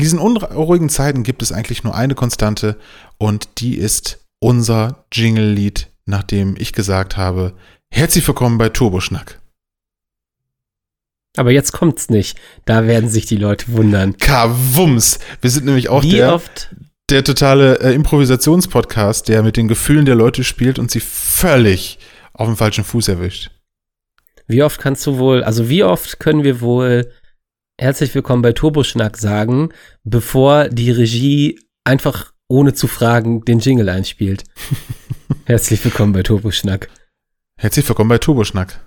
In diesen unruhigen Zeiten gibt es eigentlich nur eine Konstante und die ist unser Jingle-Lied, nachdem ich gesagt habe, herzlich willkommen bei Turboschnack. Aber jetzt kommt's nicht. Da werden sich die Leute wundern. Kawums! Wir sind nämlich auch Wie der, oft der totale äh, Improvisationspodcast, der mit den Gefühlen der Leute spielt und sie völlig auf dem falschen Fuß erwischt. Wie oft kannst du wohl, also wie oft können wir wohl herzlich willkommen bei Turboschnack sagen, bevor die Regie einfach ohne zu fragen den Jingle einspielt? herzlich willkommen bei Turboschnack. Herzlich willkommen bei Turboschnack.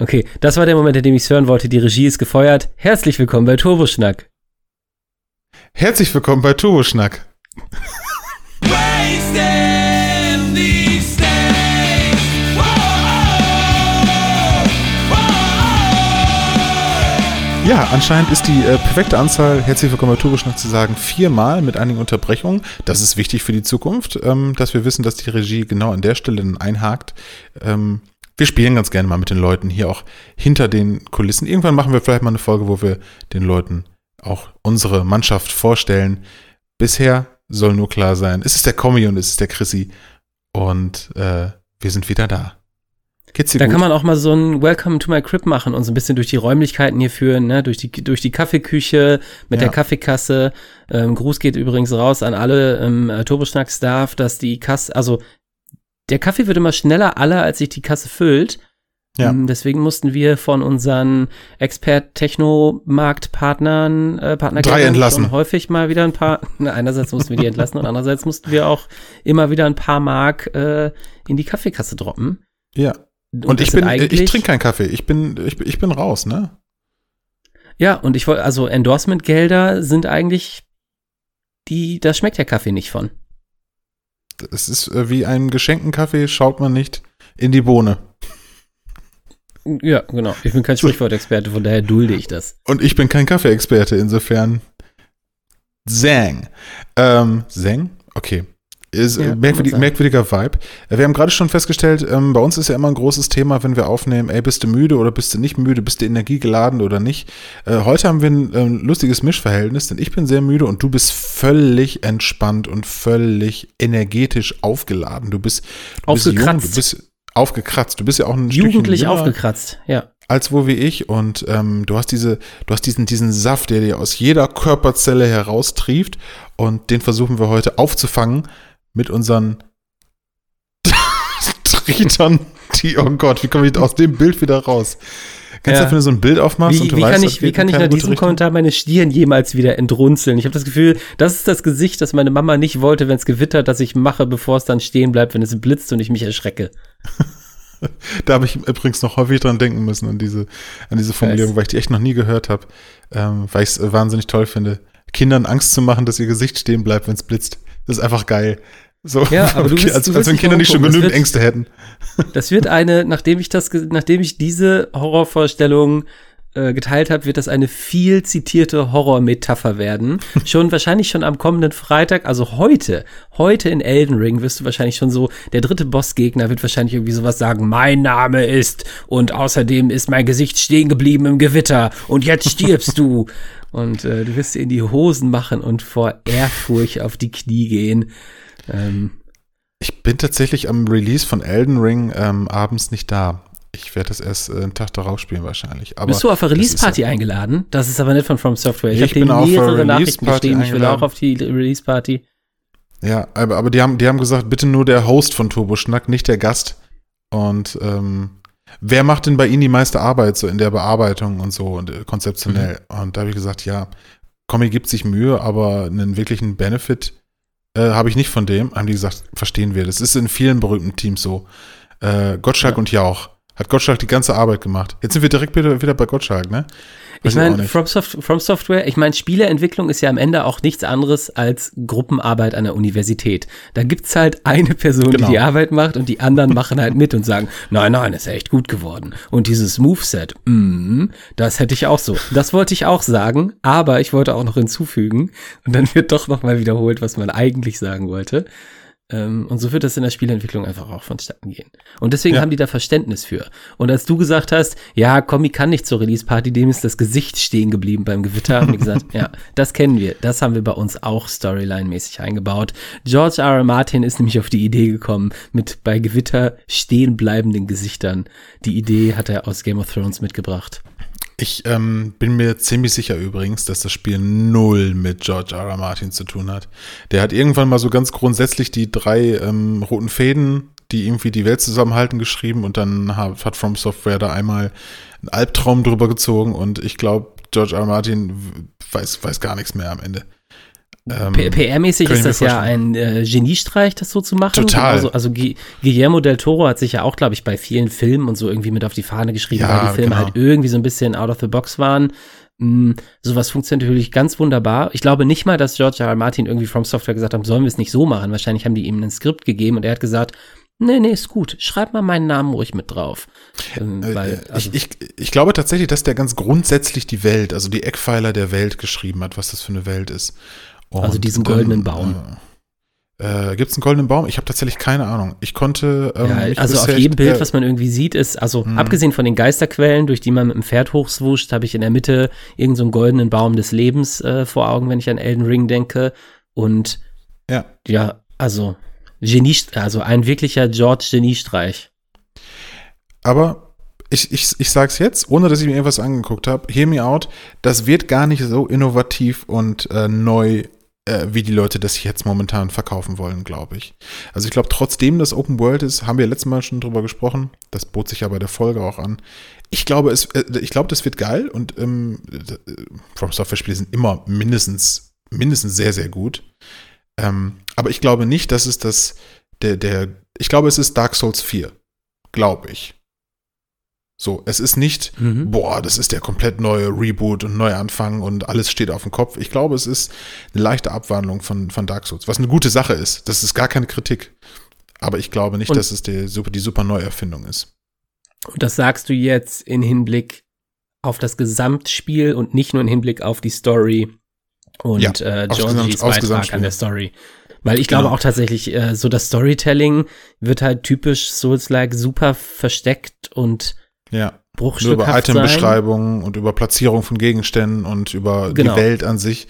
Okay, das war der Moment, in dem ich es hören wollte. Die Regie ist gefeuert. Herzlich willkommen bei Turboschnack. Herzlich willkommen bei Turboschnack. Wasting Ja, anscheinend ist die äh, perfekte Anzahl, herzlich willkommen bei Turboschnack zu sagen, viermal mit einigen Unterbrechungen. Das ist wichtig für die Zukunft, ähm, dass wir wissen, dass die Regie genau an der Stelle dann einhakt. Ähm, wir spielen ganz gerne mal mit den Leuten hier auch hinter den Kulissen. Irgendwann machen wir vielleicht mal eine Folge, wo wir den Leuten auch unsere Mannschaft vorstellen. Bisher soll nur klar sein, es ist der Kommi und es ist der Chrissy. Und äh, wir sind wieder da. Da gut? kann man auch mal so ein Welcome to my Crib machen und so ein bisschen durch die Räumlichkeiten hier führen, ne? durch, die, durch die Kaffeeküche mit Ja. der Kaffeekasse. Ähm, Gruß geht übrigens raus an alle ähm, äh, Turboschnack-Staff, dass die Kasse, also der Kaffee wird immer schneller alle, als sich die Kasse füllt. Ja. Ähm, deswegen mussten wir von unseren Expert-Techno-Marktpartnern, äh, Partnerkennern Drei entlassen. häufig mal wieder ein paar, na, einerseits mussten wir die entlassen und andererseits mussten wir auch immer wieder ein paar Mark äh, in die Kaffeekasse droppen. ja. Und, das ich bin, ich eigentlich- trinke keinen Kaffee. Ich bin, ich, bin- ich bin raus, ne? Ja, und ich wollte, also Endorsement-Gelder sind eigentlich, die, da schmeckt der Kaffee nicht von. Es ist äh, wie einem geschenkten Kaffee, schaut man nicht in die Bohne. Ja, genau. Ich bin kein Sprichwortexperte, von daher dulde ich das. Und ich bin kein Kaffeeexperte, insofern. Zang. Ähm, Zang? Okay. Ist Ja, merkwürdig, merkwürdiger Vibe. Äh, Wir haben gerade schon festgestellt, ähm, bei uns ist ja immer ein großes Thema, wenn wir aufnehmen, ey, bist du müde oder bist du nicht müde, bist du energiegeladen oder nicht. Äh, heute haben wir ein ähm, lustiges Mischverhältnis, denn ich bin sehr müde und du bist völlig entspannt und völlig energetisch aufgeladen. Du bist, du bist jung, Aufgekratzt. du bist aufgekratzt. Du bist ja auch ein Jugendlich aufgekratzt, ja. als wo wie ich und ähm, du hast diese, du hast diesen, diesen Saft, der dir aus jeder Körperzelle heraustrieft und den versuchen wir heute aufzufangen mit unseren Trietern, die, oh Gott, wie komme ich aus dem Bild wieder raus? Kennst Ja. du, wenn du so ein Bild aufmachst Wie, und du wie, weißt, kann ich, wie kann ich nach diesem Richtung? Kommentar meine Stirn jemals wieder entrunzeln? Ich habe das Gefühl, das ist das Gesicht, das meine Mama nicht wollte, wenn es gewittert, dass ich mache, bevor es dann stehen bleibt, wenn es blitzt und ich mich erschrecke. Da habe ich übrigens noch häufig dran denken müssen, an diese, an diese Formulierung, weil ich die echt noch nie gehört habe, ähm, weil ich es äh, wahnsinnig toll finde. Kindern Angst zu machen, dass ihr Gesicht stehen bleibt, wenn es blitzt. Das ist einfach geil. So, Ja, aber du willst- als, du als wenn Kinder nicht schon genügend wird- Ängste hätten. Das wird eine, nachdem ich das, nachdem ich diese Horrorvorstellung äh, geteilt habe, wird das eine viel zitierte Horrormetapher werden. Schon wahrscheinlich schon am kommenden Freitag, also heute, heute in Elden Ring wirst du wahrscheinlich schon so, der dritte Bossgegner wird wahrscheinlich irgendwie sowas sagen, mein Name ist und außerdem ist mein Gesicht stehen geblieben im Gewitter und jetzt stirbst du. Und äh, du wirst dir in die Hosen machen und vor Ehrfurcht auf die Knie gehen. Ähm, Ich bin tatsächlich am Release von Elden Ring ähm, abends nicht da. Ich werde das erst äh, einen Tag darauf spielen wahrscheinlich. Aber Bist du auf eine Release-Party eingeladen? Das ist aber nicht von From Software. Ich Ich habe bin denen auf eine mehrere Nachrichten geschrieben. Ich will auch auf die Release-Party. Ja, aber, aber die, haben, die haben gesagt, bitte nur der Host von Turboschnack, nicht der Gast. Und ähm, wer macht denn bei Ihnen die meiste Arbeit so in der Bearbeitung und so und äh, konzeptionell? Mhm. Und da habe ich gesagt, ja, Comic gibt sich Mühe, aber einen wirklichen Benefit äh, habe ich nicht von dem. Haben die gesagt, verstehen wir. Das ist in vielen berühmten Teams so. Äh, Gottschalk Ja. und Jauch. Hat Gottschalk die ganze Arbeit gemacht. Jetzt sind wir direkt wieder, wieder bei Gottschalk, ne? Ich meine. From, Soft From Software, ich meine, Spieleentwicklung ist ja am Ende auch nichts anderes als Gruppenarbeit an der Universität. Da gibt's halt eine Person, Genau. die die Arbeit macht und die anderen machen halt mit und sagen, nein, nein, ist echt gut geworden. Und dieses Moveset, mm, das hätte ich auch so. Das wollte ich auch sagen, aber ich wollte auch noch hinzufügen und dann wird doch nochmal wiederholt, was man eigentlich sagen wollte. Ähm, und so wird das in der Spielentwicklung einfach auch vonstatten gehen. Und deswegen Ja. haben die da Verständnis für. Und als du gesagt hast, ja, Comic kann nicht zur Release-Party, dem ist das Gesicht stehen geblieben beim Gewitter, haben die gesagt, ja, das kennen wir. Das haben wir bei uns auch Storyline-mäßig eingebaut. George R. R. Martin ist nämlich auf die Idee gekommen, mit bei Gewitter stehen bleibenden Gesichtern. Die Idee hat er aus Game of Thrones mitgebracht. Ich ähm, bin mir ziemlich sicher übrigens, dass das Spiel null mit George R. R. Martin zu tun hat. Der hat irgendwann mal so ganz grundsätzlich die drei ähm, roten Fäden, die irgendwie die Welt zusammenhalten, geschrieben und dann hat, hat From Software da einmal einen Albtraum drüber gezogen und ich glaube, George R. R. Martin weiß, weiß gar nichts mehr am Ende. Ähm, PR-mäßig ist das ja ein äh, Geniestreich, das so zu machen. Total. Also, also Gu- Guillermo del Toro hat sich ja auch, glaube ich, bei vielen Filmen und so irgendwie mit auf die Fahne geschrieben, Ja, weil die Filme genau. halt irgendwie so ein bisschen out of the box waren. Mm, sowas funktioniert natürlich ganz wunderbar. Ich glaube nicht mal, dass George R. R. Martin irgendwie From Software gesagt haben, sollen wir es nicht so machen. Wahrscheinlich haben die ihm ein Skript gegeben und er hat gesagt, nee, nee, ist gut. Schreib mal meinen Namen ruhig mit drauf. Ähm, Äh, weil, äh, also, ich, ich, ich glaube tatsächlich, dass der ganz grundsätzlich die Welt, also die Eckpfeiler der Welt geschrieben hat, was das für eine Welt ist. Und, Also diesen goldenen Baum. Äh, Gibt es einen goldenen Baum? Ich habe tatsächlich keine Ahnung. Ich konnte. Ähm, ja, also auf jedem Bild, äh, was man irgendwie sieht, ist, also Mhm. abgesehen von den Geisterquellen, durch die man mit dem Pferd hochswuscht, habe ich in der Mitte irgendeinen so einen goldenen Baum des Lebens äh, vor Augen, wenn ich an Elden Ring denke. Und Ja. ja, also Genie, also ein wirklicher George Geniestreich. Aber ich, ich, ich sag's jetzt, ohne dass ich mir irgendwas angeguckt habe, hear me out, das wird gar nicht so innovativ und äh, neu, äh, wie die Leute das jetzt momentan verkaufen wollen, glaube ich. Also ich glaube, trotzdem das Open World ist, haben wir letztes Mal schon drüber gesprochen, das bot sich ja bei der Folge auch an. Ich glaube, es, äh, ich glaube, das wird geil und ähm, äh, From Software-Spiele sind immer mindestens, mindestens sehr, sehr gut. Ähm, aber ich glaube nicht, dass es das, der, der, ich glaube, es ist Dark Souls 4. Glaube ich. So, es ist nicht, Mhm. boah, das ist der komplett neue Reboot und Neuanfang und alles steht auf dem Kopf. Ich glaube, es ist eine leichte Abwandlung von, von Dark Souls, was eine gute Sache ist. Das ist gar keine Kritik. Aber ich glaube nicht, Und- dass es die, super- die super Neuerfindung ist. Und das sagst du jetzt in Hinblick auf das Gesamtspiel und nicht nur in Hinblick auf die Story und Ja, äh, Georgies aufs Beitrag an der Story. Weil ich glaube Genau. auch tatsächlich, äh, so das Storytelling wird halt typisch Souls-like super versteckt und Ja. Nur über. Itembeschreibungen und über Platzierung von Gegenständen und über Genau. die Welt an sich.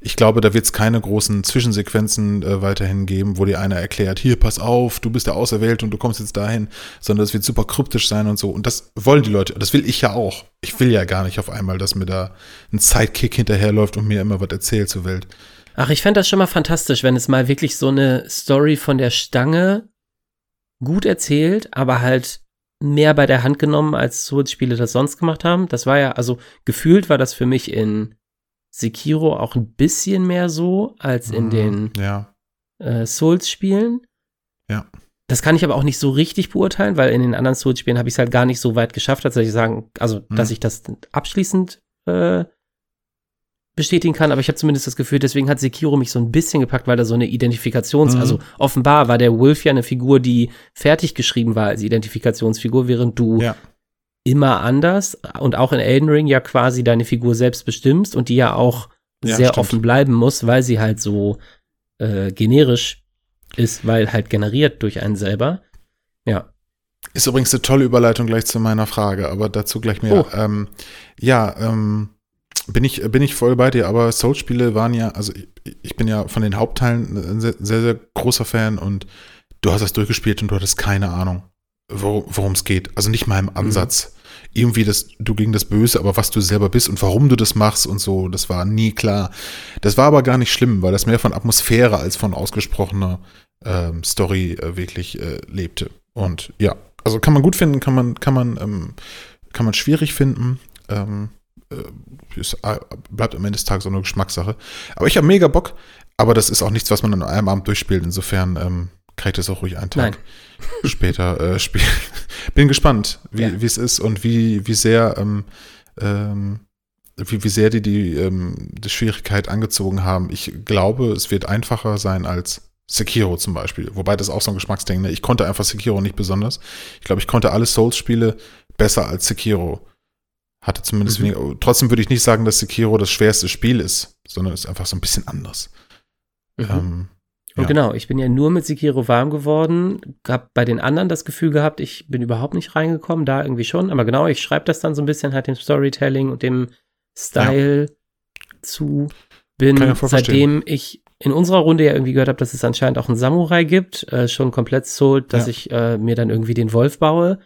Ich glaube, da wird es keine großen Zwischensequenzen äh, weiterhin geben, wo dir einer erklärt, hier, pass auf, du bist der Auserwählte und du kommst jetzt dahin, sondern es wird super kryptisch sein und so. Und das wollen die Leute, das will ich ja auch. Ich will ja gar nicht auf einmal, dass mir da ein Sidekick hinterherläuft und mir immer was erzählt zur Welt. Ach, ich fände das schon mal fantastisch, wenn es mal wirklich so eine Story von der Stange gut erzählt, aber halt mehr bei der Hand genommen, als Souls-Spiele das sonst gemacht haben. Das war ja, also gefühlt war das für mich in Sekiro auch ein bisschen mehr so als in Mhm, den Ja. äh, Souls-Spielen. Ja. Das kann ich aber auch nicht so richtig beurteilen, weil in den anderen Souls-Spielen habe ich es halt gar nicht so weit geschafft, dass ich sagen, also dass Mhm. ich das abschließend äh, bestätigen kann, aber ich habe zumindest das Gefühl, deswegen hat Sekiro mich so ein bisschen gepackt, weil da so eine Identifikations-, Mhm. also offenbar war der Wolf ja eine Figur, die fertig geschrieben war als Identifikationsfigur, während du Ja. immer anders und auch in Elden Ring ja quasi deine Figur selbst bestimmst und die ja auch Ja, sehr stimmt. offen bleiben muss, weil sie halt so äh, generisch ist, weil halt generiert durch einen selber. Ja. Ist übrigens eine tolle Überleitung gleich zu meiner Frage, aber dazu gleich mehr. Oh. Ähm, ja, ähm, bin ich, bin ich voll bei dir, aber Souls-Spiele waren ja, also ich, ich bin ja von den Hauptteilen ein sehr, sehr, sehr großer Fan und du hast das durchgespielt und du hattest keine Ahnung, worum es geht. Also nicht mal im Ansatz. Irgendwie das, du gegen das Böse, aber was du selber bist und warum du das machst und so, das war nie klar. Das war aber gar nicht schlimm, weil das mehr von Atmosphäre als von ausgesprochener ähm, Story äh, wirklich äh, lebte. Und ja, also kann man gut finden, kann man, kann man, ähm, kann man schwierig finden. Ähm, äh, ist, äh, bleibt am Ende des Tages auch eine Geschmackssache. Aber ich habe mega Bock, aber das ist auch nichts, was man an einem Abend durchspielt. Insofern ähm, kann ich das auch ruhig einen Tag später äh, spielen. Bin gespannt, wie Ja. es ist und wie, wie sehr ähm, ähm, wie, wie sehr die die, ähm, die Schwierigkeit angezogen haben. Ich glaube, es wird einfacher sein als Sekiro zum Beispiel. Wobei das auch so ein Geschmacksding. Ne? Ich konnte einfach Sekiro nicht besonders. Ich glaube, ich konnte alle Souls-Spiele besser als Sekiro. Hatte zumindest Mhm. weniger. Trotzdem würde ich nicht sagen, dass Sekiro das schwerste Spiel ist, sondern es ist einfach so ein bisschen anders. Mhm. Ähm, Und Ja. genau, ich bin ja nur mit Sekiro warm geworden, hab bei den anderen das Gefühl gehabt, ich bin überhaupt nicht reingekommen, da irgendwie schon. Aber genau, ich schreibe das dann so ein bisschen halt dem Storytelling und dem Style zu. Bin, voll seitdem ich in unserer Runde ja irgendwie gehört habe, dass es anscheinend auch einen Samurai gibt, äh, schon komplett sold, dass Ja. ich äh, mir dann irgendwie den Wolf baue.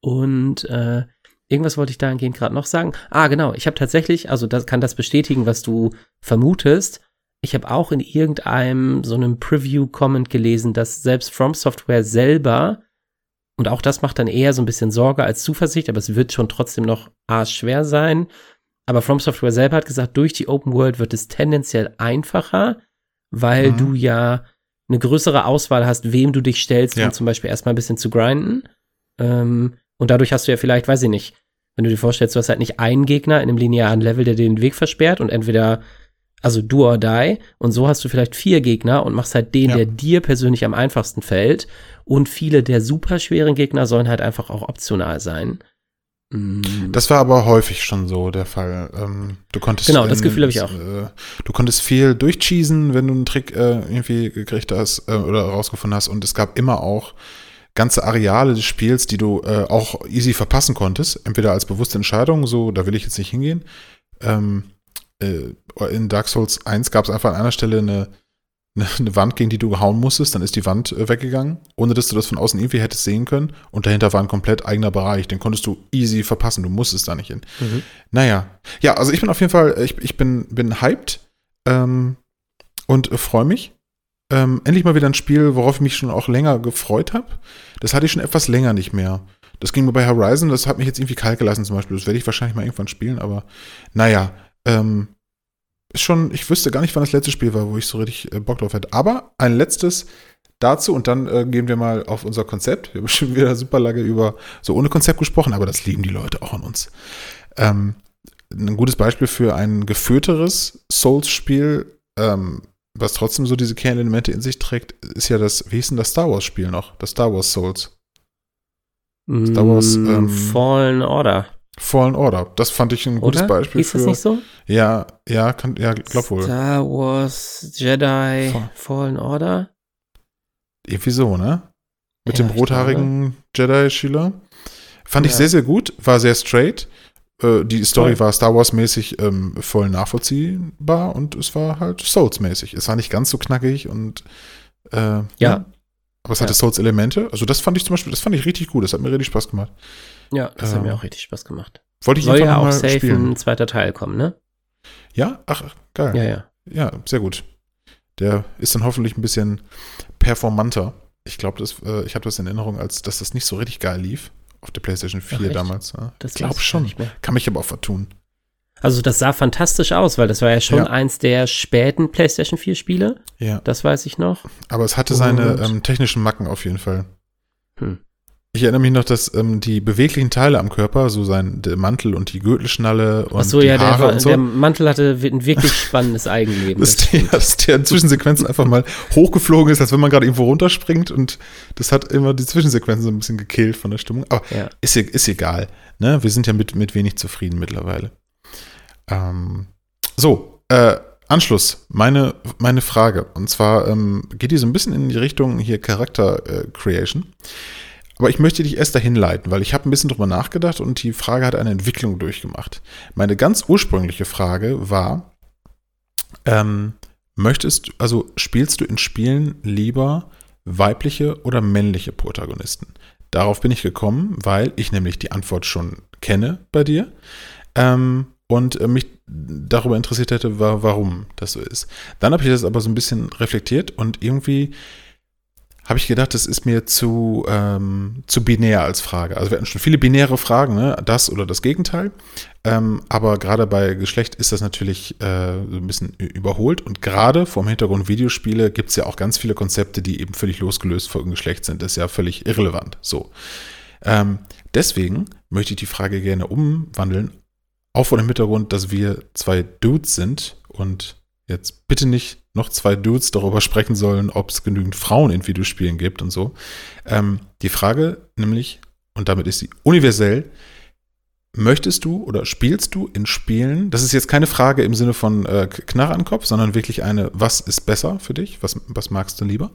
Und äh, irgendwas wollte ich dahingehend gerade noch sagen. Ah, genau, ich habe tatsächlich, also das kann das bestätigen, was du vermutest. Ich habe auch in irgendeinem so einem Preview-Comment gelesen, dass selbst From Software selber, und auch das macht dann eher so ein bisschen Sorge als Zuversicht, aber es wird schon trotzdem noch schwer sein. Aber From Software selber hat gesagt, durch die Open World wird es tendenziell einfacher, weil Mhm. du ja eine größere Auswahl hast, wem du dich stellst, Ja. um zum Beispiel erstmal ein bisschen zu grinden. Ähm, und dadurch hast du ja vielleicht, weiß ich nicht, wenn du dir vorstellst, du hast halt nicht einen Gegner in einem linearen Level, der dir den Weg versperrt und entweder, also do or die, und so hast du vielleicht vier Gegner und machst halt den, Ja. der dir persönlich am einfachsten fällt. Und viele der super schweren Gegner sollen halt einfach auch optional sein. Mm. Das war aber häufig schon so der Fall. Ähm, du konntest Genau, das Gefühl hab ich auch. Äh, du konntest viel durchcheesen, wenn du einen Trick äh, irgendwie gekriegt hast äh, oder rausgefunden hast. Und es gab immer auch ganze Areale des Spiels, die du äh, auch easy verpassen konntest. Entweder als bewusste Entscheidung, so, da will ich jetzt nicht hingehen. Ähm, äh, in Dark Souls 1 gab es einfach an einer Stelle eine, eine, eine Wand, gegen die du hauen musstest, dann ist die Wand äh, weggegangen, ohne dass du das von außen irgendwie hättest sehen können. Und dahinter war ein komplett eigener Bereich, den konntest du easy verpassen, du musstest da nicht hin. Mhm. Naja, ja, also ich bin auf jeden Fall, ich, ich bin, bin hyped ähm, und äh, freue mich. Ähm, endlich mal wieder ein Spiel, worauf ich mich schon auch länger gefreut habe. Das hatte ich schon etwas länger nicht mehr. Das ging mir bei Horizon, das hat mich jetzt irgendwie kalt gelassen zum Beispiel. Das werde ich wahrscheinlich mal irgendwann spielen, aber naja, ähm, ist schon, ich wüsste gar nicht, wann das letzte Spiel war, wo ich so richtig äh, Bock drauf hätte. Aber ein letztes dazu und dann äh, gehen wir mal auf unser Konzept. Wir haben schon wieder super lange über so ohne Konzept gesprochen, aber das lieben die Leute auch an uns. Ähm, ein gutes Beispiel für ein geführteres Souls-Spiel, ähm, was trotzdem so diese Kernelemente in sich trägt, ist ja das, wie hieß denn das Star Wars-Spiel noch? Das Star Wars Souls. Star Wars, Mm, ähm, Fallen Order. Fallen Order. Das fand ich ein gutes Oder? Beispiel für. das nicht so? Ja, ja, kann, ja, glaub wohl. Star Wars Jedi Fall- Fallen Order. Irgendwie so, ne? Mit Ja, dem ich rothaarigen Jedi-Schüler. Fand ich Ja. sehr, sehr gut. War sehr straight. Äh, die Story war Star Wars-mäßig ähm, voll nachvollziehbar und es war halt Souls-mäßig. Es war nicht ganz so knackig und äh, Ja. Aber es Ja. hatte Souls-Elemente. Also das fand ich zum Beispiel, das fand ich richtig gut. Das hat mir richtig Spaß gemacht. Ja, das hat Ähm, mir auch richtig Spaß gemacht. Wollte ich Soll ja auch safe spielen. ein zweiter Teil kommen, ne? Ja? Ach, geil. Ja, ja. Ja, sehr gut. Der ist dann hoffentlich ein bisschen performanter. Ich glaube, äh, ich habe das in Erinnerung, als dass das nicht so richtig geil lief auf der PlayStation 4 Ach, damals. Ja. Das ich glaube schon. Nicht mehr. Kann mich aber auch vertun. Also das sah fantastisch aus, weil das war ja schon Ja. eins der späten PlayStation 4 Spiele. Ja. Das weiß ich noch. Aber es hatte seine ähm, technischen Macken auf jeden Fall. Hm. Ich erinnere mich noch, dass ähm, die beweglichen Teile am Körper, so sein der Mantel und die Gürtelschnalle und Ach so, die ja, der, Haare war, und so, der Mantel hatte ein wirklich spannendes Eigenleben. dass das der, dass der in Zwischensequenzen einfach mal hochgeflogen ist, als wenn man gerade irgendwo runterspringt und das hat immer die Zwischensequenzen so ein bisschen gekillt von der Stimmung. Aber Ja. ist, e- ist egal. Ne? Wir sind ja mit, mit wenig zufrieden mittlerweile. Ähm, so, äh, Anschluss, meine, meine Frage. Und zwar ähm, geht die so ein bisschen in die Richtung hier Charakter äh, Creation. Aber ich möchte dich erst dahin leiten, weil ich habe ein bisschen drüber nachgedacht und die Frage hat eine Entwicklung durchgemacht. Meine ganz ursprüngliche Frage war, ähm, möchtest du, also spielst du in Spielen lieber weibliche oder männliche Protagonisten? Darauf bin ich gekommen, weil ich nämlich die Antwort schon kenne bei dir ähm, und äh, mich darüber interessiert hätte, wa warum das so ist. Dann habe ich das aber so ein bisschen reflektiert und irgendwie habe ich gedacht, das ist mir zu, ähm, zu binär als Frage. Also wir hatten schon viele binäre Fragen, ne? das oder das Gegenteil. Ähm, aber gerade bei Geschlecht ist das natürlich äh, ein bisschen überholt. Und gerade vom Hintergrund Videospiele gibt es ja auch ganz viele Konzepte, die eben völlig losgelöst von Geschlecht sind. Das ist ja völlig irrelevant. So. Ähm, deswegen möchte ich die Frage gerne umwandeln, auch vor dem Hintergrund, dass wir zwei Dudes sind und jetzt bitte nicht noch zwei Dudes darüber sprechen sollen, ob es genügend Frauen in Videospielen gibt und so. Ähm, die Frage nämlich, und damit ist sie universell, möchtest du oder spielst du in Spielen, das ist jetzt keine Frage im Sinne von äh, Knarre an Kopf, sondern wirklich eine, was ist besser für dich? Was, was magst du lieber?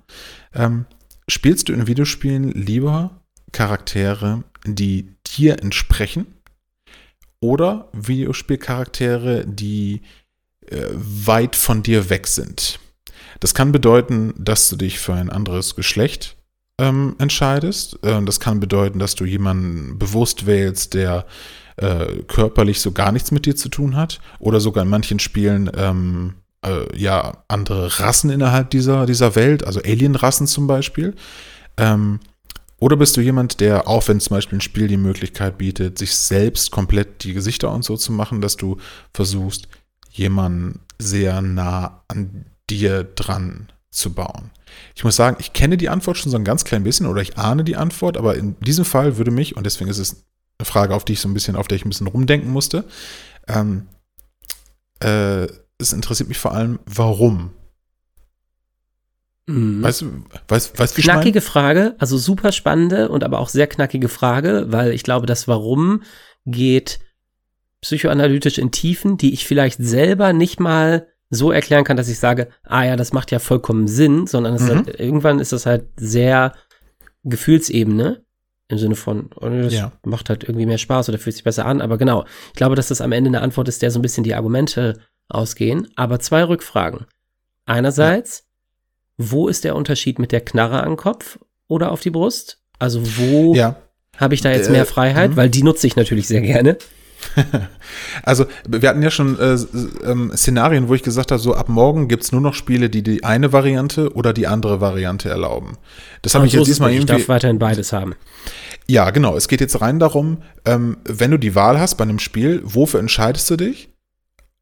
Ähm, spielst du in Videospielen lieber Charaktere, die dir entsprechen? Oder Videospielcharaktere, die weit von dir weg sind? Das kann bedeuten, dass du dich für ein anderes Geschlecht ähm, entscheidest. Äh, das kann bedeuten, dass du jemanden bewusst wählst, der äh, körperlich so gar nichts mit dir zu tun hat. Oder sogar in manchen Spielen ähm, äh, ja andere Rassen innerhalb dieser, dieser Welt, also Alienrassen zum Beispiel. Ähm, oder bist du jemand, der, auch wenn zum Beispiel ein Spiel die Möglichkeit bietet, sich selbst komplett die Gesichter und so zu machen, dass du versuchst, jemanden sehr nah an dir dran zu bauen? Ich muss sagen, ich kenne die Antwort schon so ein ganz klein bisschen oder ich ahne die Antwort, aber in diesem Fall würde mich, und deswegen ist es eine Frage, auf die ich so ein bisschen, auf der ich ein bisschen rumdenken musste, ähm, äh, es interessiert mich vor allem, warum. Mhm. Weißt du, weißt, weißt, wie ich Knackige Frage, also super spannende und aber auch sehr knackige Frage, weil ich glaube, das Warum geht psychoanalytisch in Tiefen, die ich vielleicht selber nicht mal so erklären kann, dass ich sage, ah ja, das macht ja vollkommen Sinn, sondern Mhm. halt, irgendwann ist das halt sehr Gefühlsebene im Sinne von, oh, das Ja. macht halt irgendwie mehr Spaß oder fühlt sich besser an. Aber genau, ich glaube, dass das am Ende eine Antwort ist, der so ein bisschen die Argumente ausgehen. Aber zwei Rückfragen. Einerseits, wo ist der Unterschied mit der Knarre am Kopf oder auf die Brust? Also wo Ja, habe ich da jetzt Äh, mehr Freiheit? mhm. Weil die nutze ich natürlich sehr gerne. also wir hatten ja schon äh, ähm, Szenarien, wo ich gesagt habe, so ab morgen gibt es nur noch Spiele, die die eine Variante oder die andere Variante erlauben. Das habe ich so jetzt diesmal nicht. ich irgendwie. darf weiterhin beides haben. Ja, genau. Es geht jetzt rein darum, ähm, wenn du die Wahl hast bei einem Spiel, wofür entscheidest du dich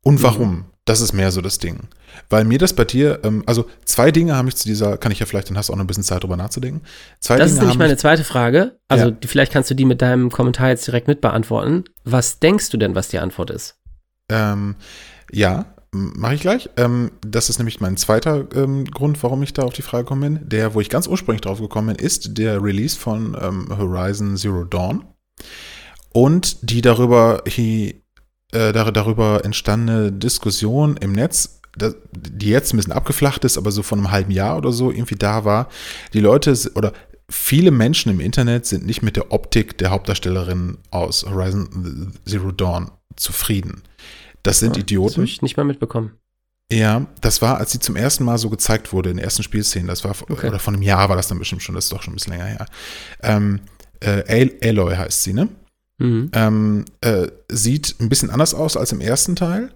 und Mhm. Das ist mehr so das Ding. Weil mir das bei dir, ähm, also zwei Dinge haben mich zu dieser, kann ich ja vielleicht, dann hast du auch noch ein bisschen Zeit drüber nachzudenken. Zwei Das Dinge ist nämlich meine zweite Frage. Also Ja. vielleicht kannst du die mit deinem Kommentar jetzt direkt mit beantworten. Was denkst du denn, was die Antwort ist? ähm, ja, mache ich gleich. Ähm, das ist nämlich mein zweiter ähm, Grund, warum ich da auf die Frage gekommen bin. Der, wo ich ganz ursprünglich drauf gekommen bin, ist der Release von ähm, Horizon Zero Dawn und die darüber, hi, äh, dar- darüber entstandene Diskussion im Netz, die jetzt ein bisschen abgeflacht ist, aber so von einem halben Jahr oder so irgendwie da war. Die Leute oder viele Menschen im Internet sind nicht mit der Optik der Hauptdarstellerin aus Horizon Zero Dawn zufrieden. Das sind Ah, Das Idioten. habe ich nicht mal mitbekommen. Ja, das war, als sie zum ersten Mal so gezeigt wurde in den ersten Spielszenen. Das war, Okay. oder von einem Jahr war das dann bestimmt schon, das ist doch schon ein bisschen länger her. Ähm, äh, Al- Aloy heißt sie, ne? Mhm. Ähm, äh, sieht ein bisschen anders aus als im ersten Teil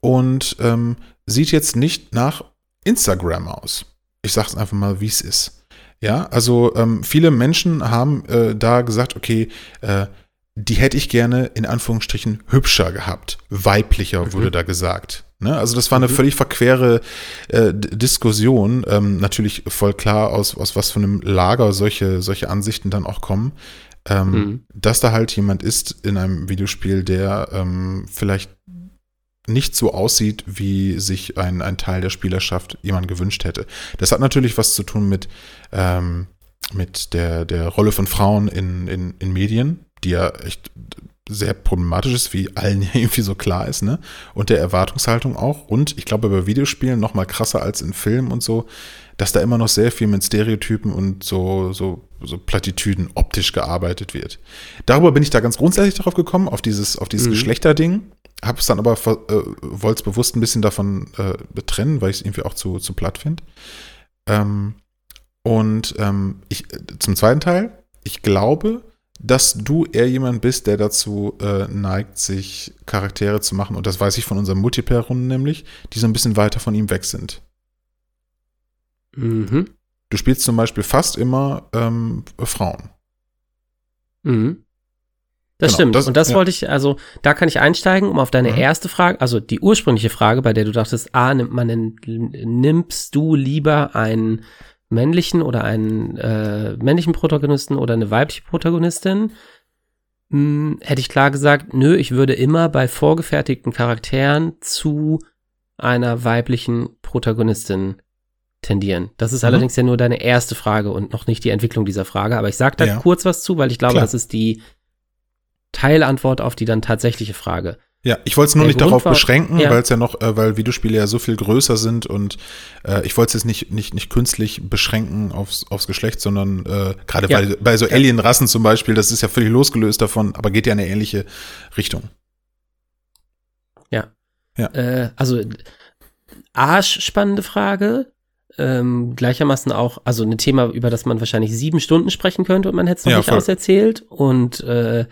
und ähm, sieht jetzt nicht nach Instagram aus. Ich sag's einfach mal, wie es ist. Ja, also ähm, viele Menschen haben äh, da gesagt, okay, äh, die hätte ich gerne in Anführungsstrichen hübscher gehabt. Weiblicher Mhm. wurde da gesagt. Ne? Also das war eine Mhm. völlig verquere äh, Diskussion. Ähm, natürlich voll klar, aus, aus was für einem Lager solche, solche Ansichten dann auch kommen. Ähm, Mhm. Dass da halt jemand ist in einem Videospiel, der ähm, vielleicht nicht so aussieht, wie sich ein, ein Teil der Spielerschaft jemand gewünscht hätte. Das hat natürlich was zu tun mit, ähm, mit der, der Rolle von Frauen in, in, in Medien, die ja echt sehr problematisch ist, wie allen irgendwie so klar ist, ne? Und der Erwartungshaltung auch. Und ich glaube, bei Videospielen noch mal krasser als in Filmen und so, dass da immer noch sehr viel mit Stereotypen und so, so, so Plattitüden optisch gearbeitet wird. Darüber bin ich da ganz grundsätzlich darauf gekommen, auf dieses, auf dieses Mhm. Geschlechterding. Habe es dann aber, äh, wollte es bewusst ein bisschen davon äh, trennen, weil ich es irgendwie auch zu, zu platt finde. Ähm, und ähm, ich, zum zweiten Teil, ich glaube, dass du eher jemand bist, der dazu äh, neigt, sich Charaktere zu machen, und das weiß ich von unseren Multiplayer-Runden nämlich, die so ein bisschen weiter von ihm weg sind. Mhm. Du spielst zum Beispiel fast immer ähm, Frauen. Mhm. Das Genau, stimmt. das- und das ja. wollte ich, also da kann ich einsteigen, um auf deine Mhm. erste Frage, also die ursprüngliche Frage, bei der du dachtest, ah, nimmt man denn, nimmst du lieber einen männlichen oder einen äh, männlichen Protagonisten oder eine weibliche Protagonistin? Hm, hätte ich klar gesagt, nö, ich würde immer bei vorgefertigten Charakteren zu einer weiblichen Protagonistin tendieren. Das ist Mhm. allerdings ja nur deine erste Frage und noch nicht die Entwicklung dieser Frage, aber ich sage da Ja. kurz was zu, weil ich glaube, Klar. das ist die Teilantwort auf die dann tatsächliche Frage. Ja, ich wollte es nur Der nicht Grund darauf war- beschränken, ja. weil es ja noch, äh, weil Videospiele ja so viel größer sind und äh, ich wollte es jetzt nicht, nicht, nicht künstlich beschränken aufs, aufs Geschlecht, sondern äh, gerade Ja. bei, bei so Alien-Rassen zum Beispiel, das ist ja völlig losgelöst davon, aber geht ja in eine ähnliche Richtung. Äh, also arschspannende Frage. Ähm, gleichermaßen auch, also ein Thema, über das man wahrscheinlich sieben Stunden sprechen könnte und man hätte es noch Ja, nicht voll. auserzählt. Und äh,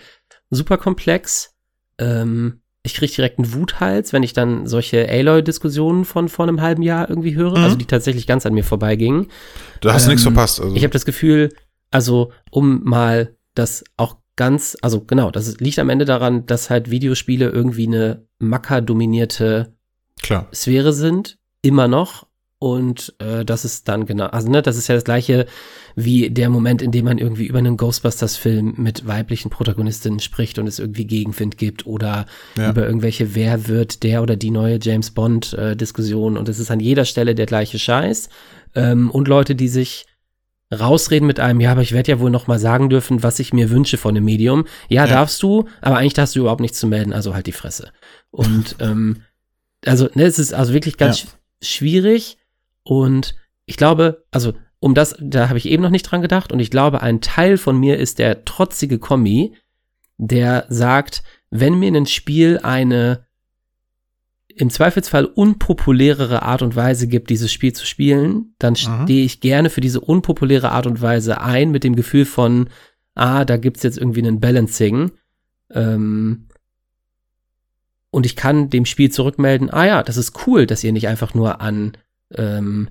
super komplex. Ähm, ich kriege direkt einen Wuthals, wenn ich dann solche Aloy-Diskussionen von vor einem halben Jahr irgendwie höre, Mhm. also die tatsächlich ganz an mir vorbeigingen. Da hast du nichts Ähm, verpasst. Also. Ich habe das Gefühl, also um mal das auch ganz, also genau, das liegt am Ende daran, dass halt Videospiele irgendwie eine Macker-dominierte. Sphäre sind, immer noch. Und äh, das ist dann genau, also ne, das ist ja das gleiche wie der Moment, in dem man irgendwie über einen Ghostbusters-Film mit weiblichen Protagonistinnen spricht und es irgendwie Gegenwind gibt oder Ja. über irgendwelche Wer wird der oder die neue James Bond-Diskussion und es ist an jeder Stelle der gleiche Scheiß. Ähm, und Leute, die sich rausreden mit einem, ja, aber ich werde ja wohl noch mal sagen dürfen, was ich mir wünsche von dem Medium. Ja, Ja. darfst du, aber eigentlich darfst du überhaupt nichts zu melden, also halt die Fresse. Und ähm, also, ne, es ist also wirklich ganz Ja. sch schwierig und ich glaube, also um das, da habe ich eben noch nicht dran gedacht und ich glaube, ein Teil von mir ist der trotzige Kommi, der sagt, wenn mir ein Spiel eine im Zweifelsfall unpopulärere Art und Weise gibt, dieses Spiel zu spielen, dann Mhm. stehe ich gerne für diese unpopuläre Art und Weise ein, mit dem Gefühl von, ah, da gibt's jetzt irgendwie einen Balancing. Ähm, und ich kann dem Spiel zurückmelden, ah ja, das ist cool, dass ihr nicht einfach nur an ähm,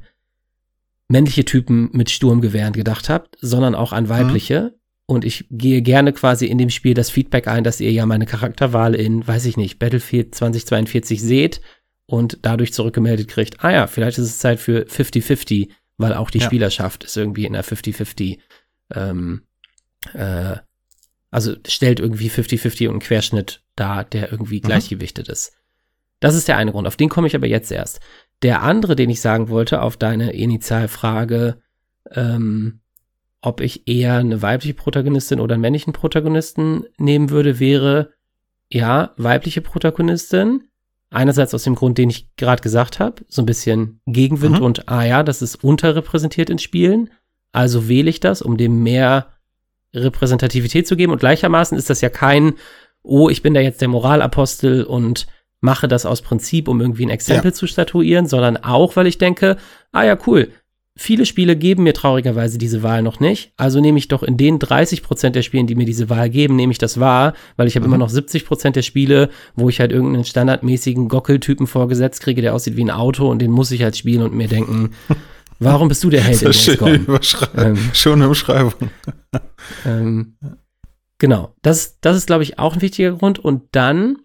männliche Typen mit Sturmgewehren gedacht habt, sondern auch an weibliche. Und ich gehe gerne quasi in dem Spiel das Feedback ein, dass ihr ja meine Charakterwahl in, weiß ich nicht, Battlefield 2042 seht und dadurch zurückgemeldet kriegt, ah ja, vielleicht ist es Zeit für 50-50, weil auch die Ja. Spielerschaft ist irgendwie in einer 50-50, ähm, äh, also stellt irgendwie 50-50 und einen Querschnitt dar, der irgendwie gleichgewichtet ist. Das ist der eine Grund. Auf den komme ich aber jetzt erst. Der andere, den ich sagen wollte, auf deine Initialfrage, ähm, ob ich eher eine weibliche Protagonistin oder einen männlichen Protagonisten nehmen würde, wäre ja, weibliche Protagonistin. Einerseits aus dem Grund, den ich gerade gesagt habe, so ein bisschen Gegenwind Mhm. und ah ja, das ist unterrepräsentiert in Spielen. Also wähle ich das, um dem mehr Repräsentativität zu geben. Und gleichermaßen ist das ja kein, oh, ich bin da jetzt der Moralapostel und mache das aus Prinzip, um irgendwie ein Exempel zu statuieren, sondern auch, weil ich denke, ah ja, cool. Viele Spiele geben mir traurigerweise diese Wahl noch nicht. Also nehme ich doch in den 30 Prozent der Spielen, die mir diese Wahl geben, nehme ich das wahr, weil ich habe Mhm. immer noch 70 Prozent der Spiele, wo ich halt irgendeinen standardmäßigen Gockeltypen vorgesetzt kriege, der aussieht wie ein Auto und den muss ich halt spielen und mir denken, warum bist du der Held in Days Gone? Ähm, Schöne Umschreibung. ähm, genau, das, das ist, glaube ich, auch ein wichtiger Grund. Und dann,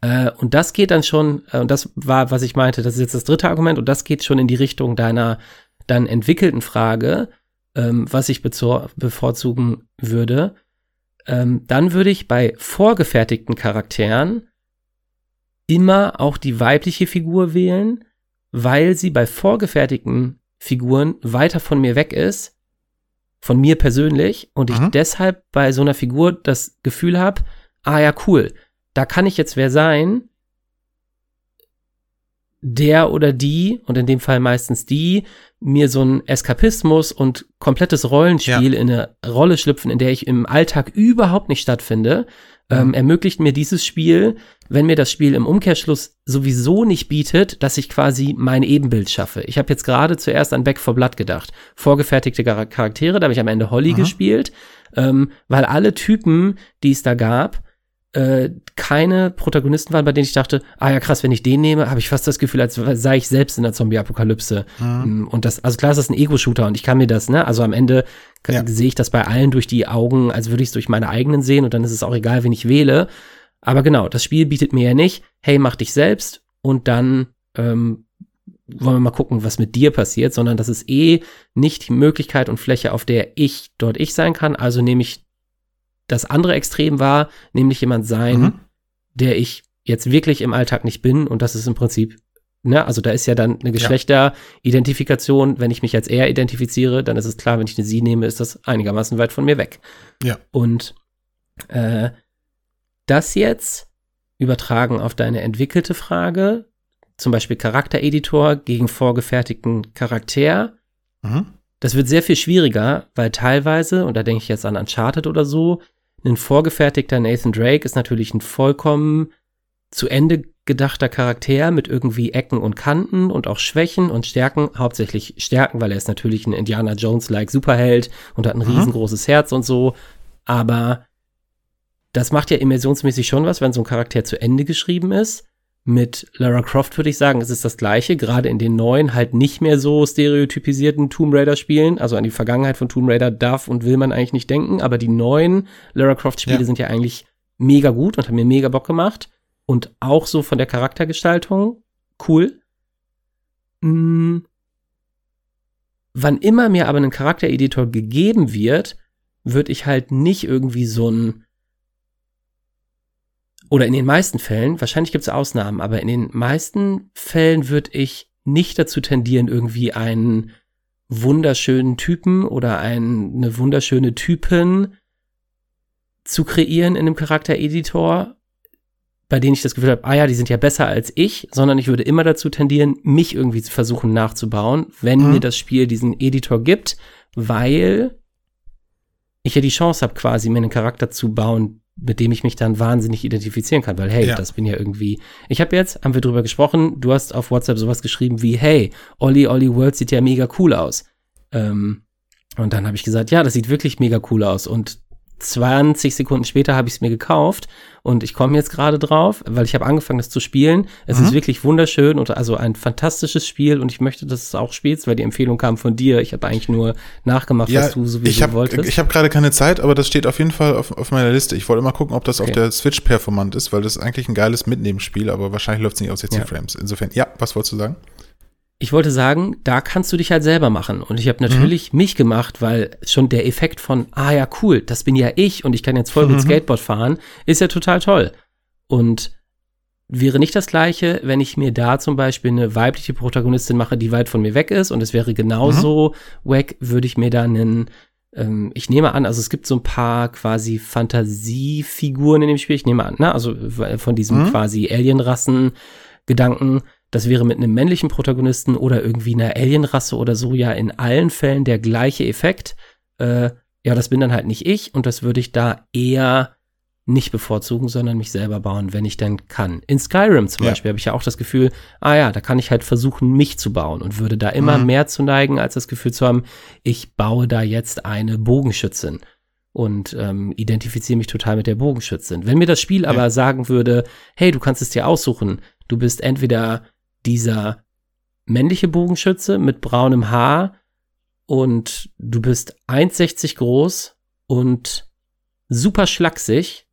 äh, und das geht dann schon, äh, und das war, was ich meinte, das ist jetzt das dritte Argument, und das geht schon in die Richtung deiner dann entwickelten Frage, ähm, was ich bevorzugen würde. Ähm, dann würde ich bei vorgefertigten Charakteren immer auch die weibliche Figur wählen, weil sie bei vorgefertigten Figuren weiter von mir weg ist, von mir persönlich, und ich Mhm. deshalb bei so einer Figur das Gefühl habe, ah ja, cool, da kann ich jetzt wer sein, der oder die, und in dem Fall meistens die, mir so ein Eskapismus und komplettes Rollenspiel in eine Rolle schlüpfen, in der ich im Alltag überhaupt nicht stattfinde, ähm, Mhm. ermöglicht mir dieses Spiel, wenn mir das Spiel im Umkehrschluss sowieso nicht bietet, dass ich quasi mein Ebenbild schaffe. Ich habe jetzt gerade zuerst an Back for Blood gedacht. Vorgefertigte Char- Charaktere, da habe ich am Ende Holly Mhm. gespielt, ähm, weil alle Typen, die es da gab, äh, keine Protagonisten waren, bei denen ich dachte, ah ja krass, wenn ich den nehme, habe ich fast das Gefühl, als sei ich selbst in der Zombie-Apokalypse. Mhm. Mm, Und das, also klar ist das ein Ego-Shooter und ich kann mir das, ne, also am Ende Ja. sehe ich das bei allen durch die Augen, als würde ich es durch meine eigenen sehen und dann ist es auch egal, wen ich wähle. Aber genau, das Spiel bietet mir ja nicht, hey, mach dich selbst und dann ähm, wollen wir mal gucken, was mit dir passiert, sondern das ist eh nicht die Möglichkeit und Fläche, auf der ich dort ich sein kann. Also nehme ich das andere Extrem wahr, nämlich jemand sein, Mhm. der ich jetzt wirklich im Alltag nicht bin. Und das ist im Prinzip, ne, also da ist ja dann eine Geschlechteridentifikation. Wenn ich mich als er identifiziere, dann ist es klar, wenn ich eine sie nehme, ist das einigermaßen weit von mir weg. Ja. Und äh, Das jetzt übertragen auf deine entwickelte Frage, zum Beispiel Charaktereditor gegen vorgefertigten Charakter. Mhm. Das wird sehr viel schwieriger, weil teilweise, und da denke ich jetzt an Uncharted oder so, ein vorgefertigter Nathan Drake ist natürlich ein vollkommen zu Ende gedachter Charakter mit irgendwie Ecken und Kanten und auch Schwächen und Stärken, hauptsächlich Stärken, weil er ist natürlich ein Indiana Jones-like Superheld und hat ein Mhm. riesengroßes Herz und so. Aber das macht ja immersionsmäßig schon was, wenn so ein Charakter zu Ende geschrieben ist. Mit Lara Croft würde ich sagen, es ist das gleiche, gerade in den neuen, halt nicht mehr so stereotypisierten Tomb Raider Spielen. Also an die Vergangenheit von Tomb Raider darf und will man eigentlich nicht denken, aber die neuen Lara Croft Spiele Ja. sind ja eigentlich mega gut und haben mir mega Bock gemacht. Und auch so von der Charaktergestaltung cool. Mm. Wann immer mir aber ein Charaktereditor gegeben wird, würde ich halt nicht irgendwie so ein oder in den meisten Fällen, wahrscheinlich gibt es Ausnahmen, aber in den meisten Fällen würde ich nicht dazu tendieren, irgendwie einen wunderschönen Typen oder ein, eine wunderschöne Typin zu kreieren in einem Charaktereditor, bei denen ich das Gefühl habe, ah ja, die sind ja besser als ich, sondern ich würde immer dazu tendieren, mich irgendwie zu versuchen nachzubauen, wenn Mhm. mir das Spiel diesen Editor gibt, weil ich ja die Chance habe, quasi mir einen Charakter zu bauen, mit dem ich mich dann wahnsinnig identifizieren kann, weil hey, Ja. das bin ja irgendwie. Ich habe jetzt, haben wir drüber gesprochen, du hast auf WhatsApp sowas geschrieben wie, hey, Olli Olli World sieht ja mega cool aus. Ähm, und dann habe ich gesagt, ja, das sieht wirklich mega cool aus. Und 20 Sekunden später habe ich es mir gekauft und ich komme jetzt gerade drauf, weil ich habe angefangen, das zu spielen. Es Mhm. ist wirklich wunderschön und also ein fantastisches Spiel und ich möchte, dass du es auch spielst, weil die Empfehlung kam von dir. Ich habe eigentlich nur nachgemacht, Ja, was du sowieso ich habe wolltest. ich hab gerade keine Zeit, aber das steht auf jeden Fall auf, auf meiner Liste. Ich wollte mal gucken, ob das auf Okay. der Switch performant ist, weil das ist eigentlich ein geiles Mitnehmensspiel, aber wahrscheinlich läuft es nicht auf 60 Ja. Frames. Insofern, ja, was wolltest du sagen? Ich wollte sagen, da kannst du dich halt selber machen. Und ich habe Mhm. natürlich mich gemacht, weil schon der Effekt von, ah ja, cool, das bin ja ich und ich kann jetzt voll Mhm. Skateboard fahren, ist ja total toll. Und wäre nicht das gleiche, wenn ich mir da zum Beispiel eine weibliche Protagonistin mache, die weit von mir weg ist und es wäre genauso Mhm. wack, würde ich mir dann einen, ähm, ich nehme an, also es gibt so ein paar quasi Fantasiefiguren in dem Spiel, ich nehme an, ne, also von diesem Mhm. quasi Alienrassen-Gedanken, das wäre mit einem männlichen Protagonisten oder irgendwie einer Alienrasse oder so ja in allen Fällen der gleiche Effekt. Äh, ja, das bin dann halt nicht ich und das würde ich da eher nicht bevorzugen, sondern mich selber bauen, wenn ich denn kann. In Skyrim zum Ja. Beispiel habe ich ja auch das Gefühl, ah ja, da kann ich halt versuchen, mich zu bauen und würde da immer Mhm. mehr zu neigen, als das Gefühl zu haben, ich baue da jetzt eine Bogenschützin und ähm, identifiziere mich total mit der Bogenschützin. Wenn mir das Spiel aber sagen würde, hey, du kannst es dir aussuchen, du bist entweder dieser männliche Bogenschütze mit braunem Haar und du bist 1,60 groß und super schlaksig,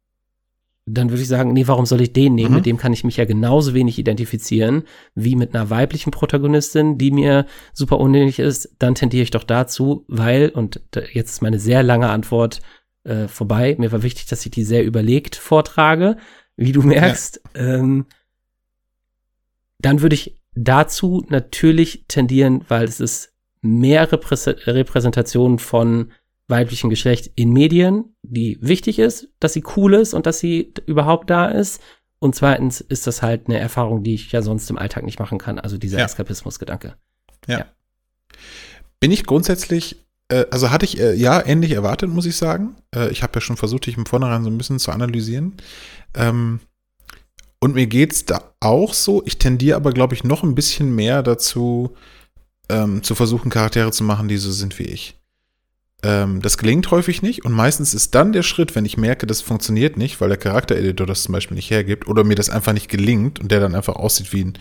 dann würde ich sagen, nee, warum soll ich den nehmen? Mhm. Mit dem kann ich mich ja genauso wenig identifizieren wie mit einer weiblichen Protagonistin, die mir super unähnlich ist. Dann tendiere ich doch dazu, weil, und jetzt ist meine sehr lange Antwort äh, vorbei, mir war wichtig, dass ich die sehr überlegt vortrage, wie du merkst. Ähm, dann würde ich dazu natürlich tendieren, weil es ist mehr Reprä- Repräsentation von weiblichem Geschlecht in Medien, die wichtig ist, dass sie cool ist und dass sie überhaupt da ist. Und zweitens ist das halt eine Erfahrung, die ich ja sonst im Alltag nicht machen kann. Also dieser Ja. Eskapismus-Gedanke. Bin ich grundsätzlich, äh, also hatte ich äh, ja ähnlich erwartet, muss ich sagen. Äh, ich habe ja schon versucht, dich im Vornherein so ein bisschen zu analysieren. Ähm, und mir geht's da auch so. Ich tendiere aber, glaube ich, noch ein bisschen mehr dazu, ähm, zu versuchen, Charaktere zu machen, die so sind wie ich. Ähm, das gelingt häufig nicht und meistens ist dann der Schritt, wenn ich merke, das funktioniert nicht, weil der Charaktereditor das zum Beispiel nicht hergibt oder mir das einfach nicht gelingt und der dann einfach aussieht wie ein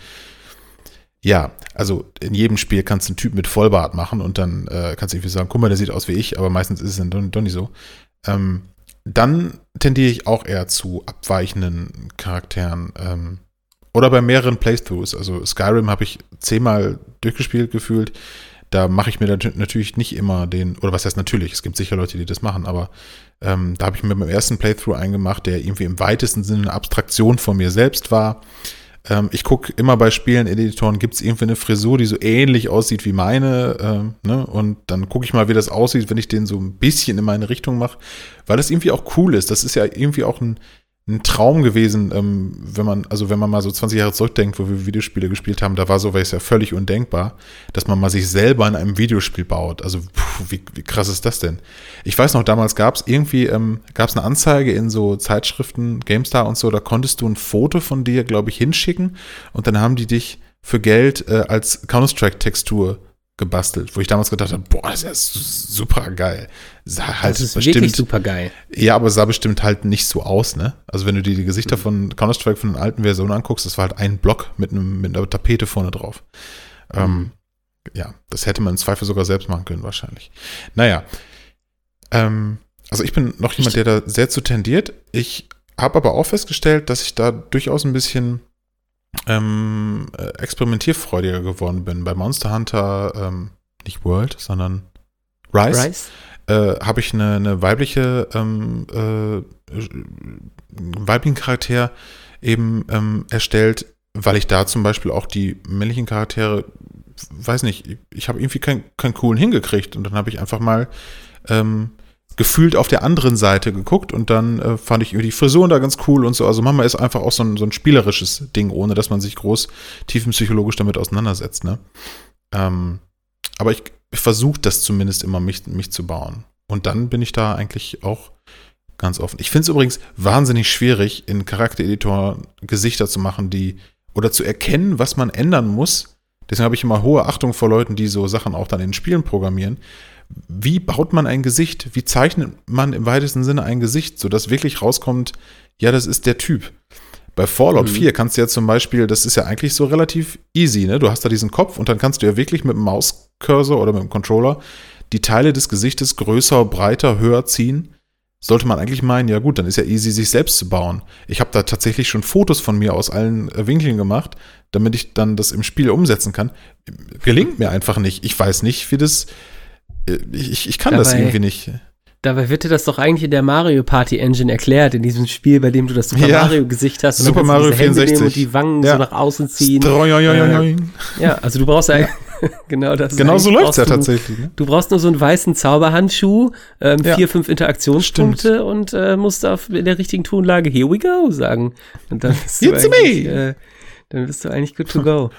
ja, also in jedem Spiel kannst du einen Typ mit Vollbart machen und dann äh, kannst du irgendwie sagen, guck mal, der sieht aus wie ich, aber meistens ist es dann doch nicht so. Ähm, dann tendiere ich auch eher zu abweichenden Charakteren. Ähm, oder bei mehreren Playthroughs. Also Skyrim habe ich zehnmal durchgespielt gefühlt. Da mache ich mir dann natürlich nicht immer den, oder was heißt natürlich, es gibt sicher Leute, die das machen, aber ähm, da habe ich mir beim ersten Playthrough eingemacht, der irgendwie im weitesten Sinne eine Abstraktion von mir selbst war. Ähm, ich gucke immer bei Spielen, Editoren, gibt es irgendwie eine Frisur, die so ähnlich aussieht wie meine, ähm, ne? Und dann gucke ich mal, wie das aussieht, wenn ich den so ein bisschen in meine Richtung mache, weil das irgendwie auch cool ist. Das ist ja irgendwie auch ein, ein Traum gewesen, ähm, wenn man, also wenn man mal so 20 Jahre zurückdenkt, wo wir Videospiele gespielt haben, da war sowas ja völlig undenkbar, dass man mal sich selber in einem Videospiel baut. Also puh, wie, wie krass ist das denn? Ich weiß noch, damals gab es irgendwie, ähm, gab es eine Anzeige in so Zeitschriften, GameStar und so, da konntest du ein Foto von dir, glaube ich, hinschicken und dann haben die dich für Geld äh, als Counter-Strike-Textur gebastelt, wo ich damals gedacht habe, boah, das ist super geil. Sah halt Das ist bestimmt, wirklich super geil. ja, aber sah bestimmt halt nicht so aus, ne? Also wenn du dir die Gesichter von Counter-Strike von den alten Versionen anguckst, das war halt ein Block mit, einem, mit einer Tapete vorne drauf. Ähm, ja, das hätte man im Zweifel sogar selbst machen können, wahrscheinlich. Naja. Ähm, also ich bin noch jemand, der da sehr zu tendiert. Ich habe aber auch festgestellt, dass ich da durchaus ein bisschen ähm, äh, experimentierfreudiger geworden bin. Bei Monster Hunter, ähm, nicht World, sondern Rise Rice? äh, habe ich eine, eine weibliche, ähm, äh, einen weiblichen Charakter eben ähm, erstellt, weil ich da zum Beispiel auch die männlichen Charaktere, weiß nicht, ich habe irgendwie keinen keinen coolen hingekriegt und dann habe ich einfach mal ähm, gefühlt auf der anderen Seite geguckt und dann äh, fand ich die Frisuren da ganz cool und so. Also Mama ist einfach auch so ein, so ein spielerisches Ding, ohne dass man sich groß tiefenpsychologisch damit auseinandersetzt, ne? Ähm, aber ich, ich versuche das zumindest immer, mich, mich zu bauen. Und dann bin ich da eigentlich auch ganz offen. Ich finde es übrigens wahnsinnig schwierig, in Charaktereditor Gesichter zu machen, die oder zu erkennen, was man ändern muss. Deswegen habe ich immer hohe Achtung vor Leuten, die so Sachen auch dann in Spielen programmieren. Wie baut man ein Gesicht? Wie zeichnet man im weitesten Sinne ein Gesicht, sodass wirklich rauskommt, ja, das ist der Typ. Bei Fallout Mhm. 4 kannst du ja zum Beispiel, das ist ja eigentlich so relativ easy, ne? Du hast da diesen Kopf und dann kannst du ja wirklich mit dem Mauscursor oder mit dem Controller die Teile des Gesichtes größer, breiter, höher ziehen. Sollte man eigentlich meinen, ja gut, dann ist ja easy, sich selbst zu bauen. Ich habe da tatsächlich schon Fotos von mir aus allen äh, Winkeln gemacht, damit ich dann das im Spiel umsetzen kann. Gelingt mir einfach nicht. Ich weiß nicht, wie das. Äh, Ich, ich kann das Dabei- irgendwie nicht. Dabei wird dir das doch eigentlich in der Mario Party Engine erklärt, in diesem Spiel, bei dem du das Super Ja. Mario Gesicht hast. Super Mario diese Hände 64. nehmen Und die Wangen Ja. so nach außen ziehen. Stroioioioioing. Ja, also du brauchst ja, genau das. Genau so eigentlich läuft's ja du- tatsächlich. Ne? Du brauchst nur so einen weißen Zauberhandschuh, ähm, Ja. vier, fünf Interaktionspunkte und äh, musst auf in der richtigen Tonlage Here we go sagen. Und dann bist du eigentlich, äh, dann bist du eigentlich good to go.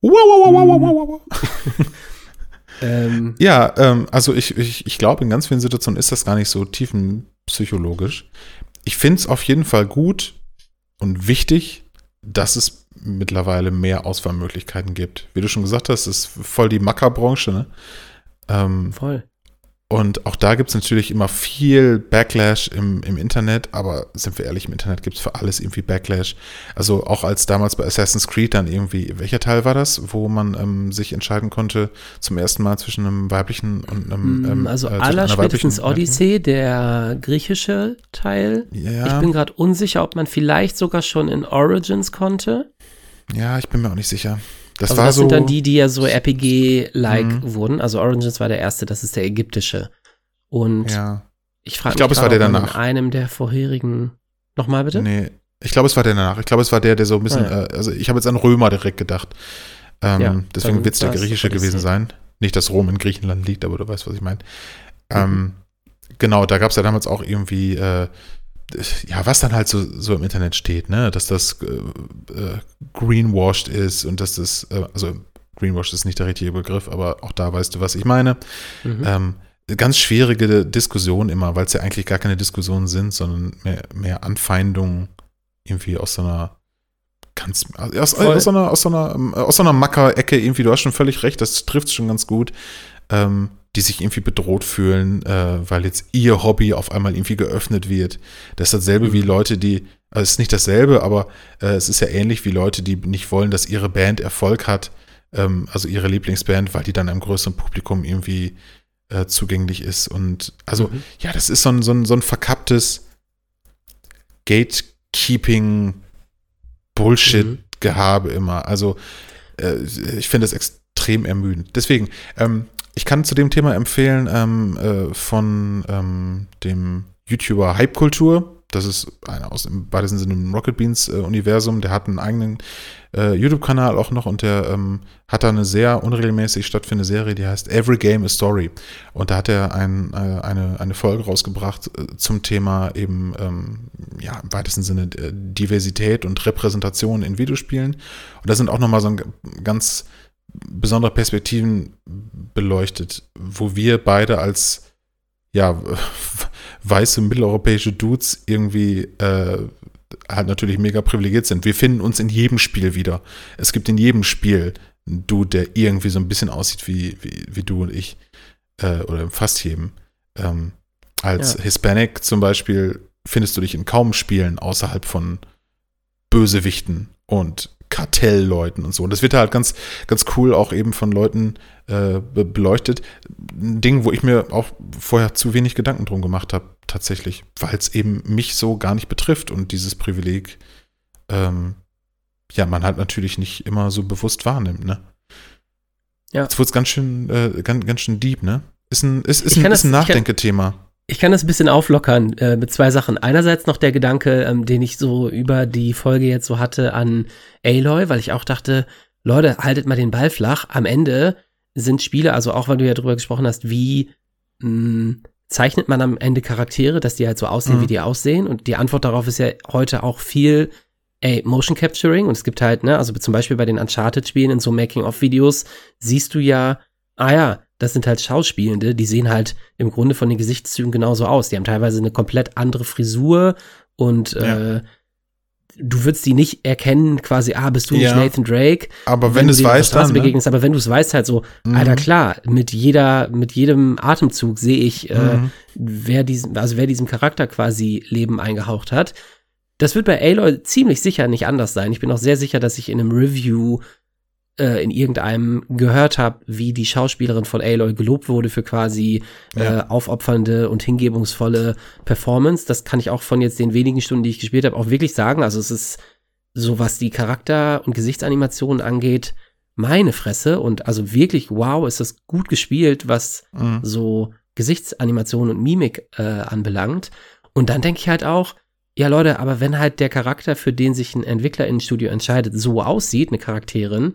Wow, wow, wow, wow, wow, wow. ähm, Ja, ähm, also ich, ich, ich glaube, in ganz vielen Situationen ist das gar nicht so tiefenpsychologisch. Ich finde es auf jeden Fall gut und wichtig, dass es mittlerweile mehr Auswahlmöglichkeiten gibt. Wie du schon gesagt hast, ist voll die Mackerbranche, ne? Ähm, voll. Und auch da gibt es natürlich immer viel Backlash im, im Internet, aber sind wir ehrlich, im Internet gibt es für alles irgendwie Backlash. Also auch als damals bei Assassin's Creed dann irgendwie, welcher Teil war das, wo man ähm, sich entscheiden konnte zum ersten Mal zwischen einem weiblichen und einem ähm, also äh, aller spätestens Odyssey, der griechische Teil. Ja, Ich bin gerade unsicher, ob man vielleicht sogar schon in Origins konnte. ja, ich bin mir auch nicht sicher. Das also war das so. sind dann die, die ja so RPG-like Mhm. wurden. Also Origins war der erste, das ist der ägyptische. Und ja, ich frage Ich glaub, mich es war der danach. in einem der vorherigen. Nochmal bitte? nee, ich glaube, es war der danach. Ich glaube, es war der, der so ein bisschen, Ah, äh, also ich habe jetzt an Römer direkt gedacht. Ähm, Ja, deswegen wird es der griechische gewesen sein. Nicht, dass Rom in Griechenland liegt, aber du weißt, was ich meine. Mhm. Ähm, genau, da gab es ja damals auch irgendwie, äh, ja, was dann halt so, so im Internet steht, ne, dass das äh, äh, greenwashed ist und dass das, äh, also greenwashed ist nicht der richtige Begriff, aber auch da weißt du, was ich meine. Mhm. Ähm, ganz schwierige Diskussion immer, weil es ja eigentlich gar keine Diskussionen sind, sondern mehr, mehr Anfeindungen irgendwie aus so einer ganz aus, Voll. aus so einer aus so einer ähm, aus so einer Macker-Ecke irgendwie. Du hast schon völlig recht, das trifft schon ganz gut. Ähm, die sich irgendwie bedroht fühlen, äh, weil jetzt ihr Hobby auf einmal irgendwie geöffnet wird. Das ist dasselbe wie Mhm. Leute, die, also es ist nicht dasselbe, aber äh, es ist ja ähnlich wie Leute, die nicht wollen, dass ihre Band Erfolg hat, ähm, also ihre Lieblingsband, weil die dann einem größeren Publikum irgendwie äh, zugänglich ist. Und also, Mhm. ja, das ist so ein, so ein, so ein verkapptes Gatekeeping Bullshit-Gehabe immer. Also, äh, ich finde das extrem ermüdend. Deswegen, ähm, ich kann zu dem Thema empfehlen ähm, äh, von ähm, dem YouTuber Hypekultur. das ist einer aus dem weitesten Sinne im Rocket Beans äh, Universum, der hat einen eigenen äh, YouTube-Kanal auch noch und der ähm, hat da eine sehr unregelmäßig stattfindende Serie, die heißt Every Game a Story. Und da hat er ein, äh, eine, eine Folge rausgebracht äh, zum Thema eben, ähm, ja, im weitesten Sinne äh, Diversität und Repräsentation in Videospielen. Und da sind auch nochmal so ein ganz besondere Perspektiven beleuchtet, wo wir beide als ja, weiße mitteleuropäische Dudes irgendwie äh, halt natürlich mega privilegiert sind. Wir finden uns in jedem Spiel wieder. Es gibt in jedem Spiel einen Dude, der irgendwie so ein bisschen aussieht wie, wie, wie du und ich. Äh, oder fast jedem. Ähm, als Ja. Hispanic zum Beispiel findest du dich in kaum Spielen außerhalb von Bösewichten und Kartellleuten und so. Und das wird halt ganz, ganz cool auch eben von Leuten äh, be- beleuchtet. Ein Ding, wo ich mir auch vorher zu wenig Gedanken drum gemacht habe, tatsächlich, weil es eben mich so gar nicht betrifft und dieses Privileg, ähm, ja, man halt natürlich nicht immer so bewusst wahrnimmt, ne? Ja. Jetzt wurde es ganz schön, äh, ganz, ganz schön deep, ne? Ist ein, ist, ist ein, ist ein Nachdenkethema. Ich kann das ein bisschen auflockern äh, mit zwei Sachen. Einerseits noch der Gedanke, ähm, den ich so über die Folge jetzt so hatte an Aloy, weil ich auch dachte, Leute, haltet mal den Ball flach. Am Ende sind Spiele, also auch weil du ja drüber gesprochen hast, wie mh, zeichnet man am Ende Charaktere, dass die halt so aussehen, Mhm. wie die aussehen. Und die Antwort darauf ist ja heute auch viel, ey, Motion Capturing. Und es gibt halt, ne, also zum Beispiel bei den Uncharted-Spielen in so Making-of-Videos siehst du ja, ah ja, das sind halt Schauspielende, die sehen halt im Grunde von den Gesichtszügen genauso aus. Die haben teilweise eine komplett andere Frisur und Ja. äh, du würdest die nicht erkennen, quasi, ah, bist du nicht Ja. Nathan Drake? Aber wenn, du es weißt, dann, ne? begegnest, aber wenn du es weißt, halt so, Mhm. Alter, klar, mit jeder, mit jedem Atemzug sehe ich, äh, Mhm. wer diesen, also wer diesem Charakter quasi Leben eingehaucht hat. Das wird bei Aloy ziemlich sicher nicht anders sein. Ich bin auch sehr sicher, dass ich in einem Review äh, in irgendeinem gehört habe, wie die Schauspielerin von Aloy gelobt wurde für quasi Ja. äh, aufopfernde und hingebungsvolle Performance. Das kann ich auch von jetzt den wenigen Stunden, die ich gespielt habe, auch wirklich sagen. Also es ist so, was die Charakter- und Gesichtsanimationen angeht, meine Fresse. Und also wirklich, wow, ist das gut gespielt, was Mhm. so Gesichtsanimation und Mimik äh, anbelangt. Und dann denke ich halt auch, ja Leute, aber wenn halt der Charakter, für den sich ein Entwickler in Studio entscheidet, so aussieht, eine Charakterin,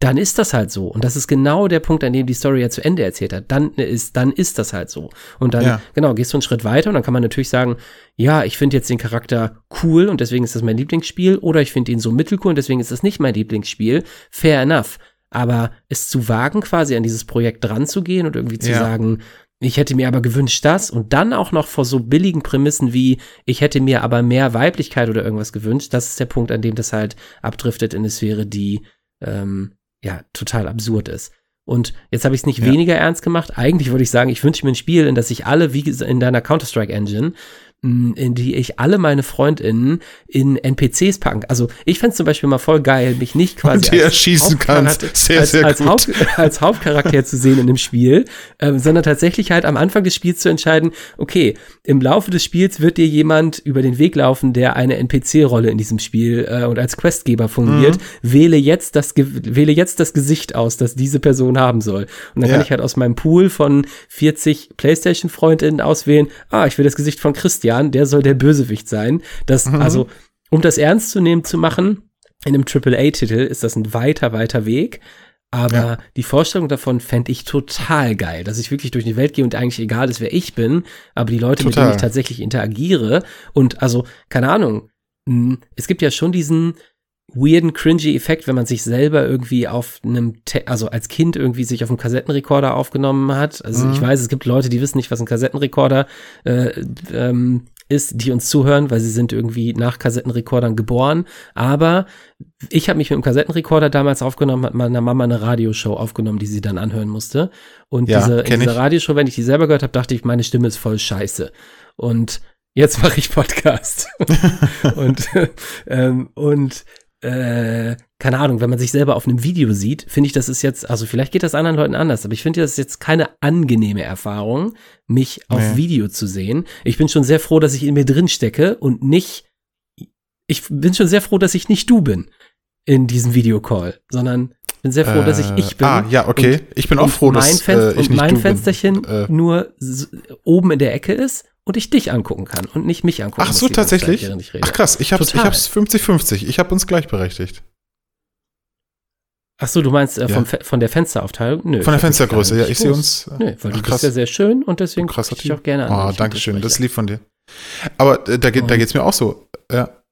dann ist das halt so. Und das ist genau der Punkt, an dem die Story ja zu Ende erzählt hat. Dann ist, dann ist das halt so. Und dann, Ja. genau, gehst du einen Schritt weiter und dann kann man natürlich sagen, ja, ich finde jetzt den Charakter cool und deswegen ist das mein Lieblingsspiel oder ich finde ihn so mittelcool und deswegen ist das nicht mein Lieblingsspiel. Fair enough. Aber es zu wagen, quasi an dieses Projekt dran zu gehen und irgendwie zu Ja. sagen, ich hätte mir aber gewünscht das und dann auch noch vor so billigen Prämissen wie, ich hätte mir aber mehr Weiblichkeit oder irgendwas gewünscht, das ist der Punkt, an dem das halt abdriftet in eine Sphäre, die ähm, ja total absurd ist. Und jetzt habe ich es nicht Ja. weniger ernst gemacht. Eigentlich würde ich sagen, ich wünsche mir ein Spiel, in das ich alle, wie in deiner Counter-Strike-Engine, in die ich alle meine FreundInnen in NPCs packen. Also ich fände es zum Beispiel mal voll geil, mich nicht quasi. Hauptcharakter- Sehr, als, sehr als. Haupt, als Hauptcharakter zu sehen in einem Spiel, ähm, sondern tatsächlich halt am Anfang des Spiels zu entscheiden, okay, im Laufe des Spiels wird dir jemand über den Weg laufen, der eine NPC-Rolle in diesem Spiel äh, und als Questgeber fungiert. Mhm. Wähle jetzt das wähle jetzt das Gesicht aus, das diese Person haben soll. Und dann kann Ja. ich halt aus meinem Pool von 40 PlayStation-FreundInnen auswählen, ah, ich will das Gesicht von Christian, der soll der Bösewicht sein. Das, Mhm. also, um das ernst zu nehmen zu machen, in einem AAA-Titel ist das ein weiter, weiter Weg. Aber Ja. die Vorstellung davon fände ich total geil, dass ich wirklich durch die Welt gehe und eigentlich egal ist, wer ich bin, aber die Leute, mit Total. denen ich tatsächlich interagiere und also, keine Ahnung, es gibt ja schon diesen weirden, cringy Effekt, wenn man sich selber irgendwie auf einem, Te also als Kind irgendwie sich auf einem Kassettenrekorder aufgenommen hat. Also Mhm. ich weiß, es gibt Leute, die wissen nicht, was ein Kassettenrekorder äh, ähm, ist, die uns zuhören, weil sie sind irgendwie nach Kassettenrekordern geboren. Aber ich habe mich mit dem Kassettenrekorder damals aufgenommen, hat meiner Mama eine Radioshow aufgenommen, die sie dann anhören musste. Und Ja, diese, in dieser. Radioshow, wenn ich die selber gehört habe, dachte ich, meine Stimme ist voll scheiße. Und jetzt mache ich Podcast. und ähm, und äh, keine Ahnung, wenn man sich selber auf einem Video sieht, finde ich, das ist jetzt, also vielleicht geht das anderen Leuten anders, aber ich finde, das ist jetzt keine angenehme Erfahrung, mich auf Nee. Video zu sehen. Ich bin schon sehr froh, dass ich in mir drin stecke und nicht, ich bin schon sehr froh, dass ich nicht du bin in diesem Videocall, sondern bin sehr froh, dass ich ich bin. Ah, ja, okay. Und- ich bin auch froh, mein dass Fen äh, ich nicht mein Fensterchen bin. Äh, nur oben in der Ecke ist und ich dich angucken kann und nicht mich angucken Ach so, Zeit, tatsächlich? rede. Ach krass, ich hab's, ich hab's 50-50. Ich hab uns gleichberechtigt. Ach so, du meinst äh, Ja. Von der Fensteraufteilung? Nö. Von der Fenstergröße, ja, ich sehe uns. Nö, weil Ach, du krass. bist ja sehr schön und deswegen gucke Krasser ich auch gerne an. Oh, danke schön, das ist lieb von dir. Aber äh, da, geht, da Und- geht's mir auch so. Ja.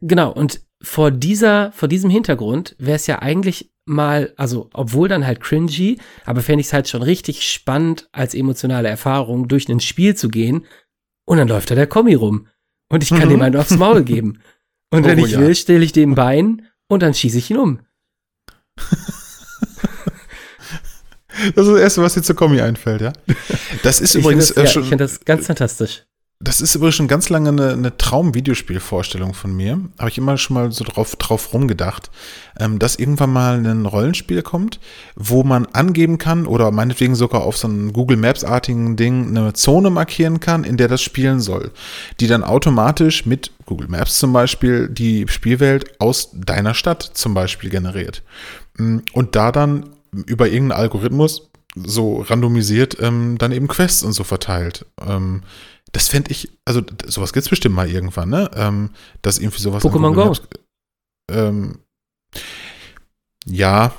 Genau, und vor dieser, vor diesem Hintergrund wäre es ja eigentlich mal, also obwohl dann halt cringy, aber fände ich es halt schon richtig spannend als emotionale Erfahrung, durch ein Spiel zu gehen und dann läuft da der Kommi rum. Und ich kann Mhm. ihm einen aufs Maul geben. Und wenn Oh, ich ja. will, stelle ich dem Bein und dann schieße ich ihn um. Das ist das Erste, was dir zur Kommi einfällt, ja. Das ist Ich übrigens finde das, äh, ja, schon. ich find das ganz fantastisch. Das ist übrigens schon ganz lange eine, eine Traum-Videospielvorstellung von mir. Habe ich immer schon mal so drauf, drauf rumgedacht, ähm, dass irgendwann mal ein Rollenspiel kommt, wo man angeben kann oder meinetwegen sogar auf so einem Google Maps-artigen Ding eine Zone markieren kann, in der das spielen soll, die dann automatisch mit Google Maps zum Beispiel die Spielwelt aus deiner Stadt zum Beispiel generiert. Mm, Und da dann über irgendeinen Algorithmus so randomisiert ähm, dann eben Quests und so verteilt. Ähm, das fände ich, also sowas gibt's bestimmt mal irgendwann, ne? Ähm, dass irgendwie sowas. Pokémon Go. Maps- Ähm, ja,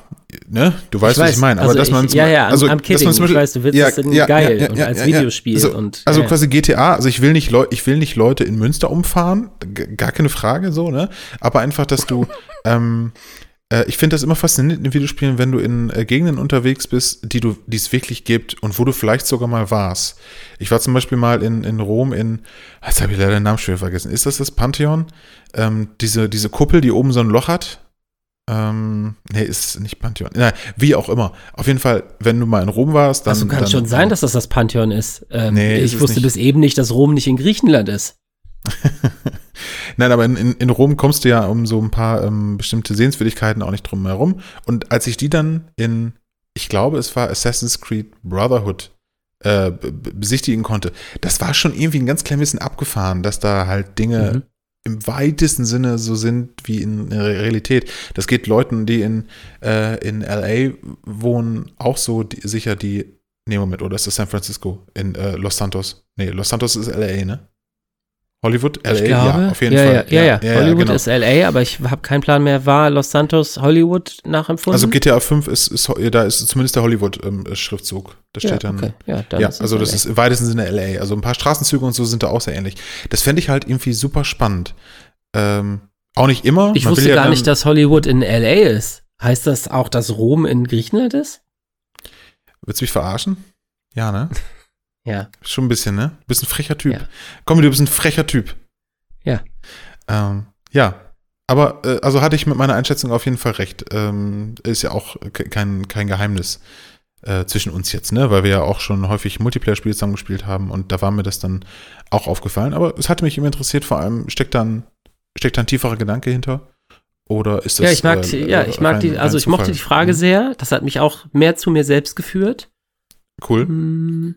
ne? Du weißt, was ich meine. also Aber dass man ich, ja, ja, also, am dass kidding. zum ich Beispiel- weiß, du willst ja, es in ja, geil ja, ja, und als. Videospiel Also- und Also quasi GTA, also ich will nicht Leu ich will nicht Leute in Münster umfahren, gar keine Frage so, ne? Aber einfach, dass du, ähm, äh, ich finde das immer faszinierend in Videospielen, wenn du in äh, Gegenden unterwegs bist, die du, die es wirklich gibt und wo du vielleicht sogar mal warst. Ich war zum Beispiel mal in, in Rom in, jetzt habe ich leider den Namen schwer vergessen. Ist das das Pantheon? Ähm, diese, diese Kuppel, die oben so ein Loch hat? Ähm, nee, ist nicht Pantheon. Nein, wie auch immer. Auf jeden Fall, wenn du mal in Rom warst, dann. Also kann dann, schon sein, dass das das Pantheon ist. Ähm, Nee, ist ich es wusste bis eben nicht, dass Rom nicht in Griechenland ist. Nein, aber in, in, in Rom kommst du ja um so ein paar ähm, bestimmte Sehenswürdigkeiten auch nicht drum herum. Und als ich die dann in, ich glaube, es war Assassin's Creed Brotherhood äh, be- be- besichtigen konnte, das war schon irgendwie ein ganz klein bisschen abgefahren, dass da halt Dinge Mhm. im weitesten Sinne so sind wie in der Realität. Das geht Leuten, die in, äh, in LA wohnen, auch so die, sicher die. Nee, Moment, oder ist das San Francisco? In äh, Los Santos. Nee, Los Santos ist LA, ne? Hollywood? LA? Ich glaube, ja, auf jeden ja, Fall. Ja, ja, ja. Hollywood genau. ist LA, aber ich habe keinen Plan mehr. War Los Santos Hollywood nachempfunden? Also GTA 5 ist, ist da ist zumindest der Hollywood-Schriftzug. da ja, steht dann. okay. Ja, dann Ja, also das LA. ist im weitesten Sinne LA. Also ein paar Straßenzüge und so sind da auch sehr ähnlich. Das fände ich halt irgendwie super spannend. Ähm, auch nicht immer. Ich Man wusste gar nicht, dass Hollywood in LA ist. Heißt das auch, dass Rom in Griechenland ist? Willst du mich verarschen? Ja, ne? Ja. Schon ein bisschen, ne? Du bist ein frecher Typ. Ja. Komm, du bist ein frecher Typ. Ja. Ähm, ja. Aber, äh, also hatte ich mit meiner Einschätzung auf jeden Fall recht. Ähm, ist ja auch ke- kein, kein Geheimnis äh, zwischen uns jetzt, ne? Weil wir ja auch schon häufig Multiplayer-Spiele zusammengespielt haben und da war mir das dann auch aufgefallen. Aber es hatte mich immer interessiert, vor allem steckt dann, steckt da ein tieferer Gedanke hinter? Oder ist das. ja, ich mag, äh, ja, ich mag rein- die, also ich mochte die Frage Mhm. sehr. Das hat mich auch mehr zu mir selbst geführt. Cool. Hm.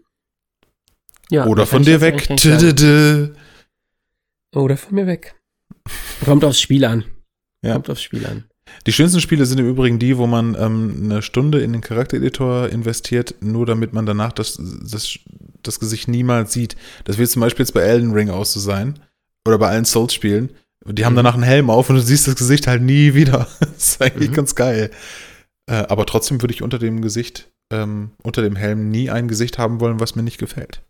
Ja, Oder von dir weg. Oder von mir weg. Kommt aufs Spiel an. Ja. Kommt aufs Spiel an. Die schönsten Spiele sind im Übrigen die, wo man ähm, eine Stunde in den Charaktereditor investiert, nur damit man danach das, das, das Gesicht niemals sieht. Das wird zum Beispiel jetzt bei Elden Ring auch so sein. Oder bei allen Souls-Spielen. Die haben Mhm. danach einen Helm auf und du siehst das Gesicht halt nie wieder. das ist eigentlich Mhm. ganz geil. Äh, aber trotzdem würde ich unter dem Gesicht, ähm, unter dem Helm nie ein Gesicht haben wollen, was mir nicht gefällt.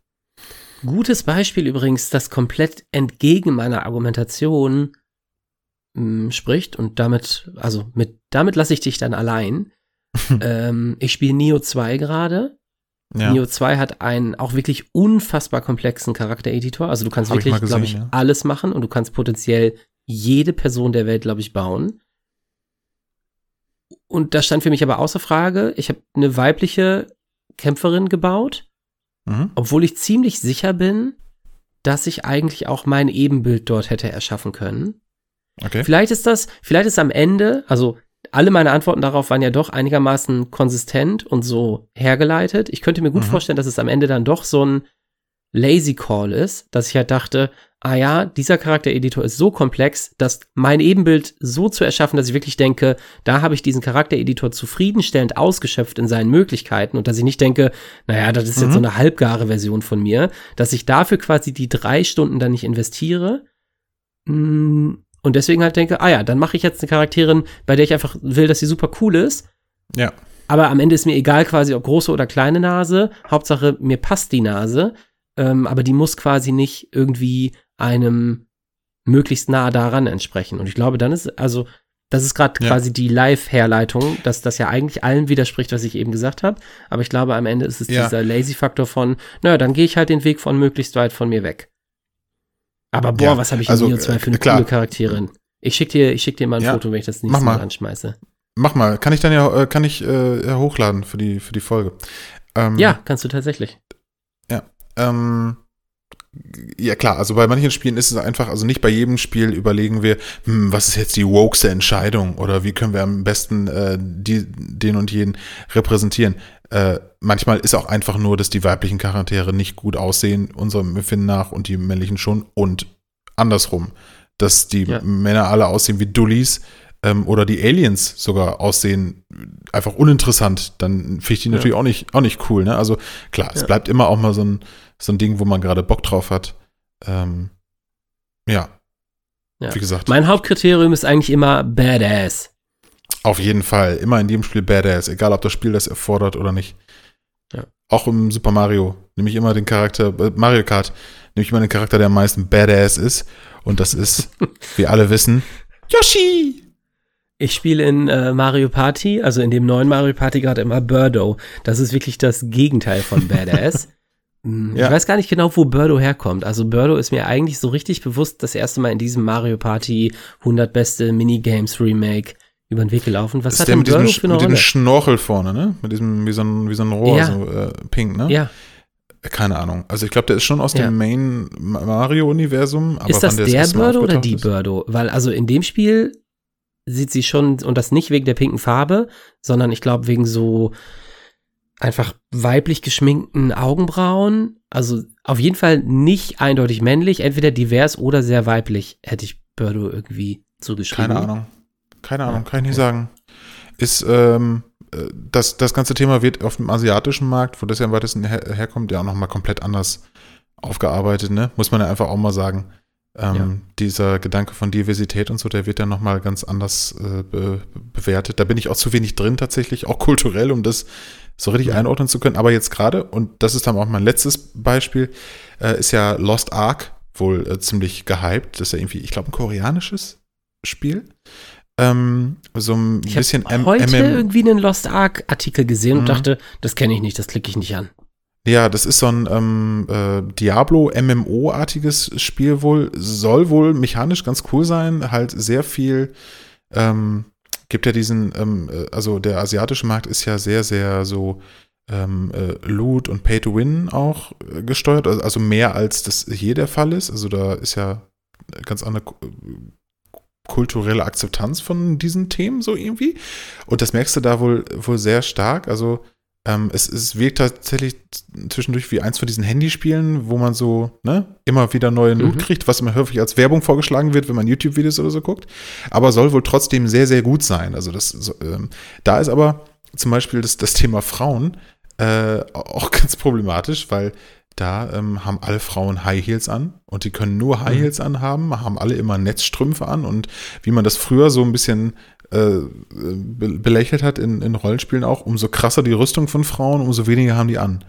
Gutes Beispiel übrigens, das komplett entgegen meiner Argumentation mh, spricht und damit, also mit, damit lasse ich dich dann allein. ähm, ich spiele Neo 2 gerade. Ja. Neo 2 hat einen auch wirklich unfassbar komplexen Charaktereditor. Also du kannst Hab ich wirklich, glaube ich, gesehen, ja. alles machen und du kannst potenziell jede Person der Welt, glaube ich, bauen. Und das stand für mich aber außer Frage. Ich habe eine weibliche Kämpferin gebaut Mhm. obwohl ich ziemlich sicher bin, dass ich eigentlich auch mein Ebenbild dort hätte erschaffen können. Okay. Vielleicht ist das, vielleicht ist am Ende, also alle meine Antworten darauf waren ja doch einigermaßen konsistent und so hergeleitet. Ich könnte mir gut Mhm. vorstellen, dass es am Ende dann doch so ein Lazy Call ist, dass ich halt dachte, ah ja, dieser Charaktereditor ist so komplex, dass mein Ebenbild so zu erschaffen, dass ich wirklich denke, da habe ich diesen Charaktereditor zufriedenstellend ausgeschöpft in seinen Möglichkeiten und dass ich nicht denke, naja, das ist jetzt so eine halbgare Version von mir, dass ich dafür quasi die drei Stunden dann nicht investiere. Mm, Und deswegen halt denke, ah ja, dann mache ich jetzt eine Charakterin, bei der ich einfach will, dass sie super cool ist. Ja. Aber am Ende ist mir egal quasi, ob große oder kleine Nase. Hauptsache, mir passt die Nase. Ähm, aber die muss quasi nicht irgendwie einem möglichst nah daran entsprechen. Und ich glaube, dann ist, also, das ist gerade Ja. quasi die Live-Herleitung, dass das ja eigentlich allem widerspricht, was ich eben gesagt habe. Aber ich glaube, am Ende ist es Ja. dieser Lazy-Faktor von, naja, dann gehe ich halt den Weg von möglichst weit von mir weg. Aber boah, Ja, was habe ich also, in Neo 2 für eine äh, klar. coole Charakterin. Ich schick dir, ich schick dir mal ein Ja, Foto, wenn ich das nächste Mal mal. anschmeiße. Mach mal. Kann ich dann ja, äh, kann ich äh, ja hochladen für die, für die Folge. Ähm, Ja, kannst du tatsächlich. Ähm, ja klar, also bei manchen Spielen ist es einfach, also nicht bei jedem Spiel überlegen wir, hm, was ist jetzt die wokeste Entscheidung oder wie können wir am besten äh, die, den und jeden repräsentieren. Äh, manchmal ist auch einfach nur, dass die weiblichen Charaktere nicht gut aussehen, unserem Empfinden nach, und die männlichen schon und andersrum, dass die Ja. Männer alle aussehen wie Dullis ähm, oder die Aliens sogar aussehen einfach uninteressant, dann finde ich die Ja. natürlich auch nicht, auch nicht cool. Ne? Also klar, es Ja. bleibt immer auch mal so ein, so ein Ding, wo man gerade Bock drauf hat. Ähm, ja. Ja. Wie gesagt, Mein Hauptkriterium ist eigentlich immer Badass. auf jeden Fall immer in jedem Spiel Badass, egal ob das Spiel das erfordert oder nicht. Ja. Auch im Super Mario nehme ich immer den Charakter, äh, Mario Kart, nehme ich immer den Charakter, der am meisten Badass ist. Und das ist, wie alle wissen, Yoshi! Ich spiele in äh, Mario Party, also in dem neuen Mario Party gerade immer Birdo. Das ist wirklich das Gegenteil von Badass. Hm, Ja. Ich weiß gar nicht genau, wo Birdo herkommt. Also Birdo ist mir eigentlich so richtig bewusst das erste Mal in diesem Mario Party 100 beste Minigames Remake über den Weg gelaufen. Was ist hat der mit diesem, Birdo Sch- für eine mit dem Rolle? Schnorchel vorne, ne? Mit diesem, wie so ein, wie so ein Rohr, Ja. so äh, pink, ne? Ja, Keine Ahnung. Also ich glaube, der ist schon aus Ja. dem Main Mario-Universum. ist das der Mal Birdo oder die ist- Birdo? Weil also in dem Spiel sieht sie schon, und das nicht wegen der pinken Farbe, sondern ich glaube wegen so einfach weiblich geschminkten Augenbrauen. Also auf jeden Fall nicht eindeutig männlich, entweder divers oder sehr weiblich, hätte ich Birdo irgendwie zugeschrieben. Keine Ahnung. Keine Ahnung, Ja, kann ich nicht okay. sagen. Ist, ähm, äh, das, das ganze Thema wird auf dem asiatischen Markt, wo das ja am weitesten her herkommt, ja auch nochmal komplett anders aufgearbeitet, ne? Muss man ja einfach auch mal sagen. Ähm, Ja. Dieser Gedanke von Diversität und so, der wird dann nochmal ganz anders äh, be bewertet. Da bin ich auch zu wenig drin tatsächlich, auch kulturell, um das so richtig einordnen zu können. Aber jetzt gerade, und das ist dann auch mein letztes Beispiel, äh, ist ja Lost Ark wohl äh, ziemlich gehypt. Das ist ja irgendwie, ich glaube, ein koreanisches Spiel. Ähm, so ein Ich bisschen habe M- heute MM irgendwie einen Lost Ark Artikel gesehen Mhm. und dachte, das kenne ich nicht, das klicke ich nicht an. Ja, das ist so ein ähm, äh, Diablo-MMO-artiges Spiel wohl. Soll wohl mechanisch ganz cool sein. Halt sehr viel. Ähm, gibt ja diesen, ähm, äh, also der asiatische Markt ist ja sehr, sehr so ähm, äh, Loot und Pay to Win auch äh, gesteuert. Also, also mehr als das hier der Fall ist. Also da ist ja ganz andere ku- kulturelle Akzeptanz von diesen Themen so irgendwie. Und das merkst du da wohl, wohl sehr stark. Also ähm, es, es wirkt tatsächlich zwischendurch wie eins von diesen Handyspielen, wo man so ne, immer wieder neuen Loot Mhm. kriegt, was immer häufig als Werbung vorgeschlagen wird, wenn man YouTube-Videos oder so guckt. Aber soll wohl trotzdem sehr, sehr gut sein. Also das, so, ähm, da ist aber zum Beispiel das, das Thema Frauen äh, auch ganz problematisch, weil da ähm, haben alle Frauen High Heels an und die können nur High Mhm. Heels anhaben, haben alle immer Netzstrümpfe an und wie man das früher so ein bisschen äh, be belächelt hat in, in Rollenspielen auch, umso krasser die Rüstung von Frauen, umso weniger haben die an.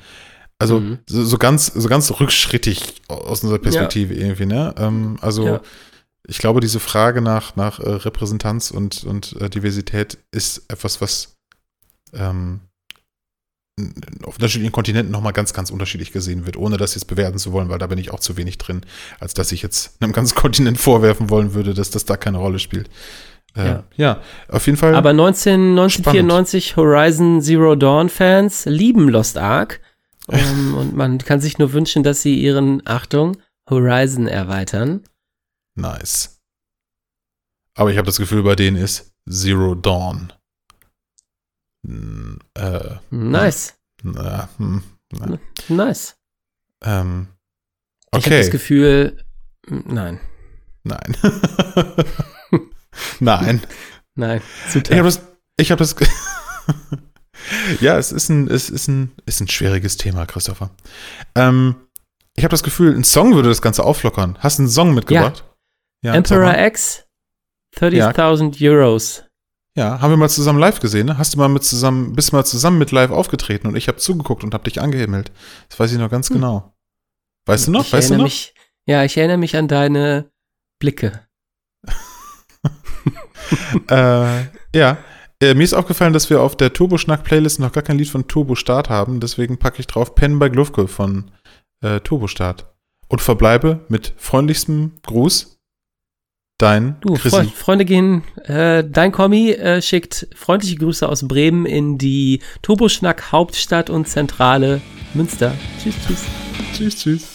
Also Mhm. so, so ganz, so ganz rückschrittig aus unserer Perspektive irgendwie, ne? Ähm, also Ja. ich glaube, diese Frage nach, nach äh, Repräsentanz und, und äh, Diversität ist etwas, was ähm, auf unterschiedlichen Kontinenten nochmal ganz, ganz unterschiedlich gesehen wird, ohne das jetzt bewerten zu wollen, weil da bin ich auch zu wenig drin, als dass ich jetzt einem ganzen Kontinent vorwerfen wollen würde, dass das da keine Rolle spielt. Ja. Ja. auf jeden Fall. Aber 19, 1994 Horizon Zero Dawn Fans lieben Lost Ark. Ähm, und man kann sich nur wünschen, dass sie ihren, Achtung, Horizon erweitern. nice. Aber ich habe das Gefühl, bei denen ist Zero Dawn. Hm, äh, Nice, na, hm, na. nice. Ähm, Ich habe okay. das Gefühl, Nein. Nein. Nein. Nein. Zu Ich habe das. Ich habe das. ja, es ist ein, es ist ein, ist ein schwieriges Thema, Christopher. Ähm, ich habe das Gefühl, ein Song würde das Ganze auflockern. Hast du einen Song mitgebracht? Ja. sag Emperor. X, 30.000 Euros. Ja, haben wir mal zusammen live gesehen, ne? Hast du mal mit zusammen, bist mal zusammen mit live aufgetreten und ich habe zugeguckt und habe dich angehimmelt. Das weiß ich noch ganz genau. Weißt du noch? Ich weißt du noch? Mich, ja, ich erinnere mich an deine Blicke. äh, ja. Äh, mir ist aufgefallen, dass wir auf der Turbo-Schnack-Playlist noch gar kein Lied von Turbo Start haben. Deswegen packe ich drauf Pen bei Glufke von äh, Turbo Start. Und verbleibe mit freundlichstem Gruß. Dein Du, Chrissy. Freund, Freunde gehen, äh, dein Kommi äh, schickt freundliche Grüße aus Bremen in die Turboschnack Hauptstadt und Zentrale Münster. Tschüss, tschüss. Tschüss, tschüss.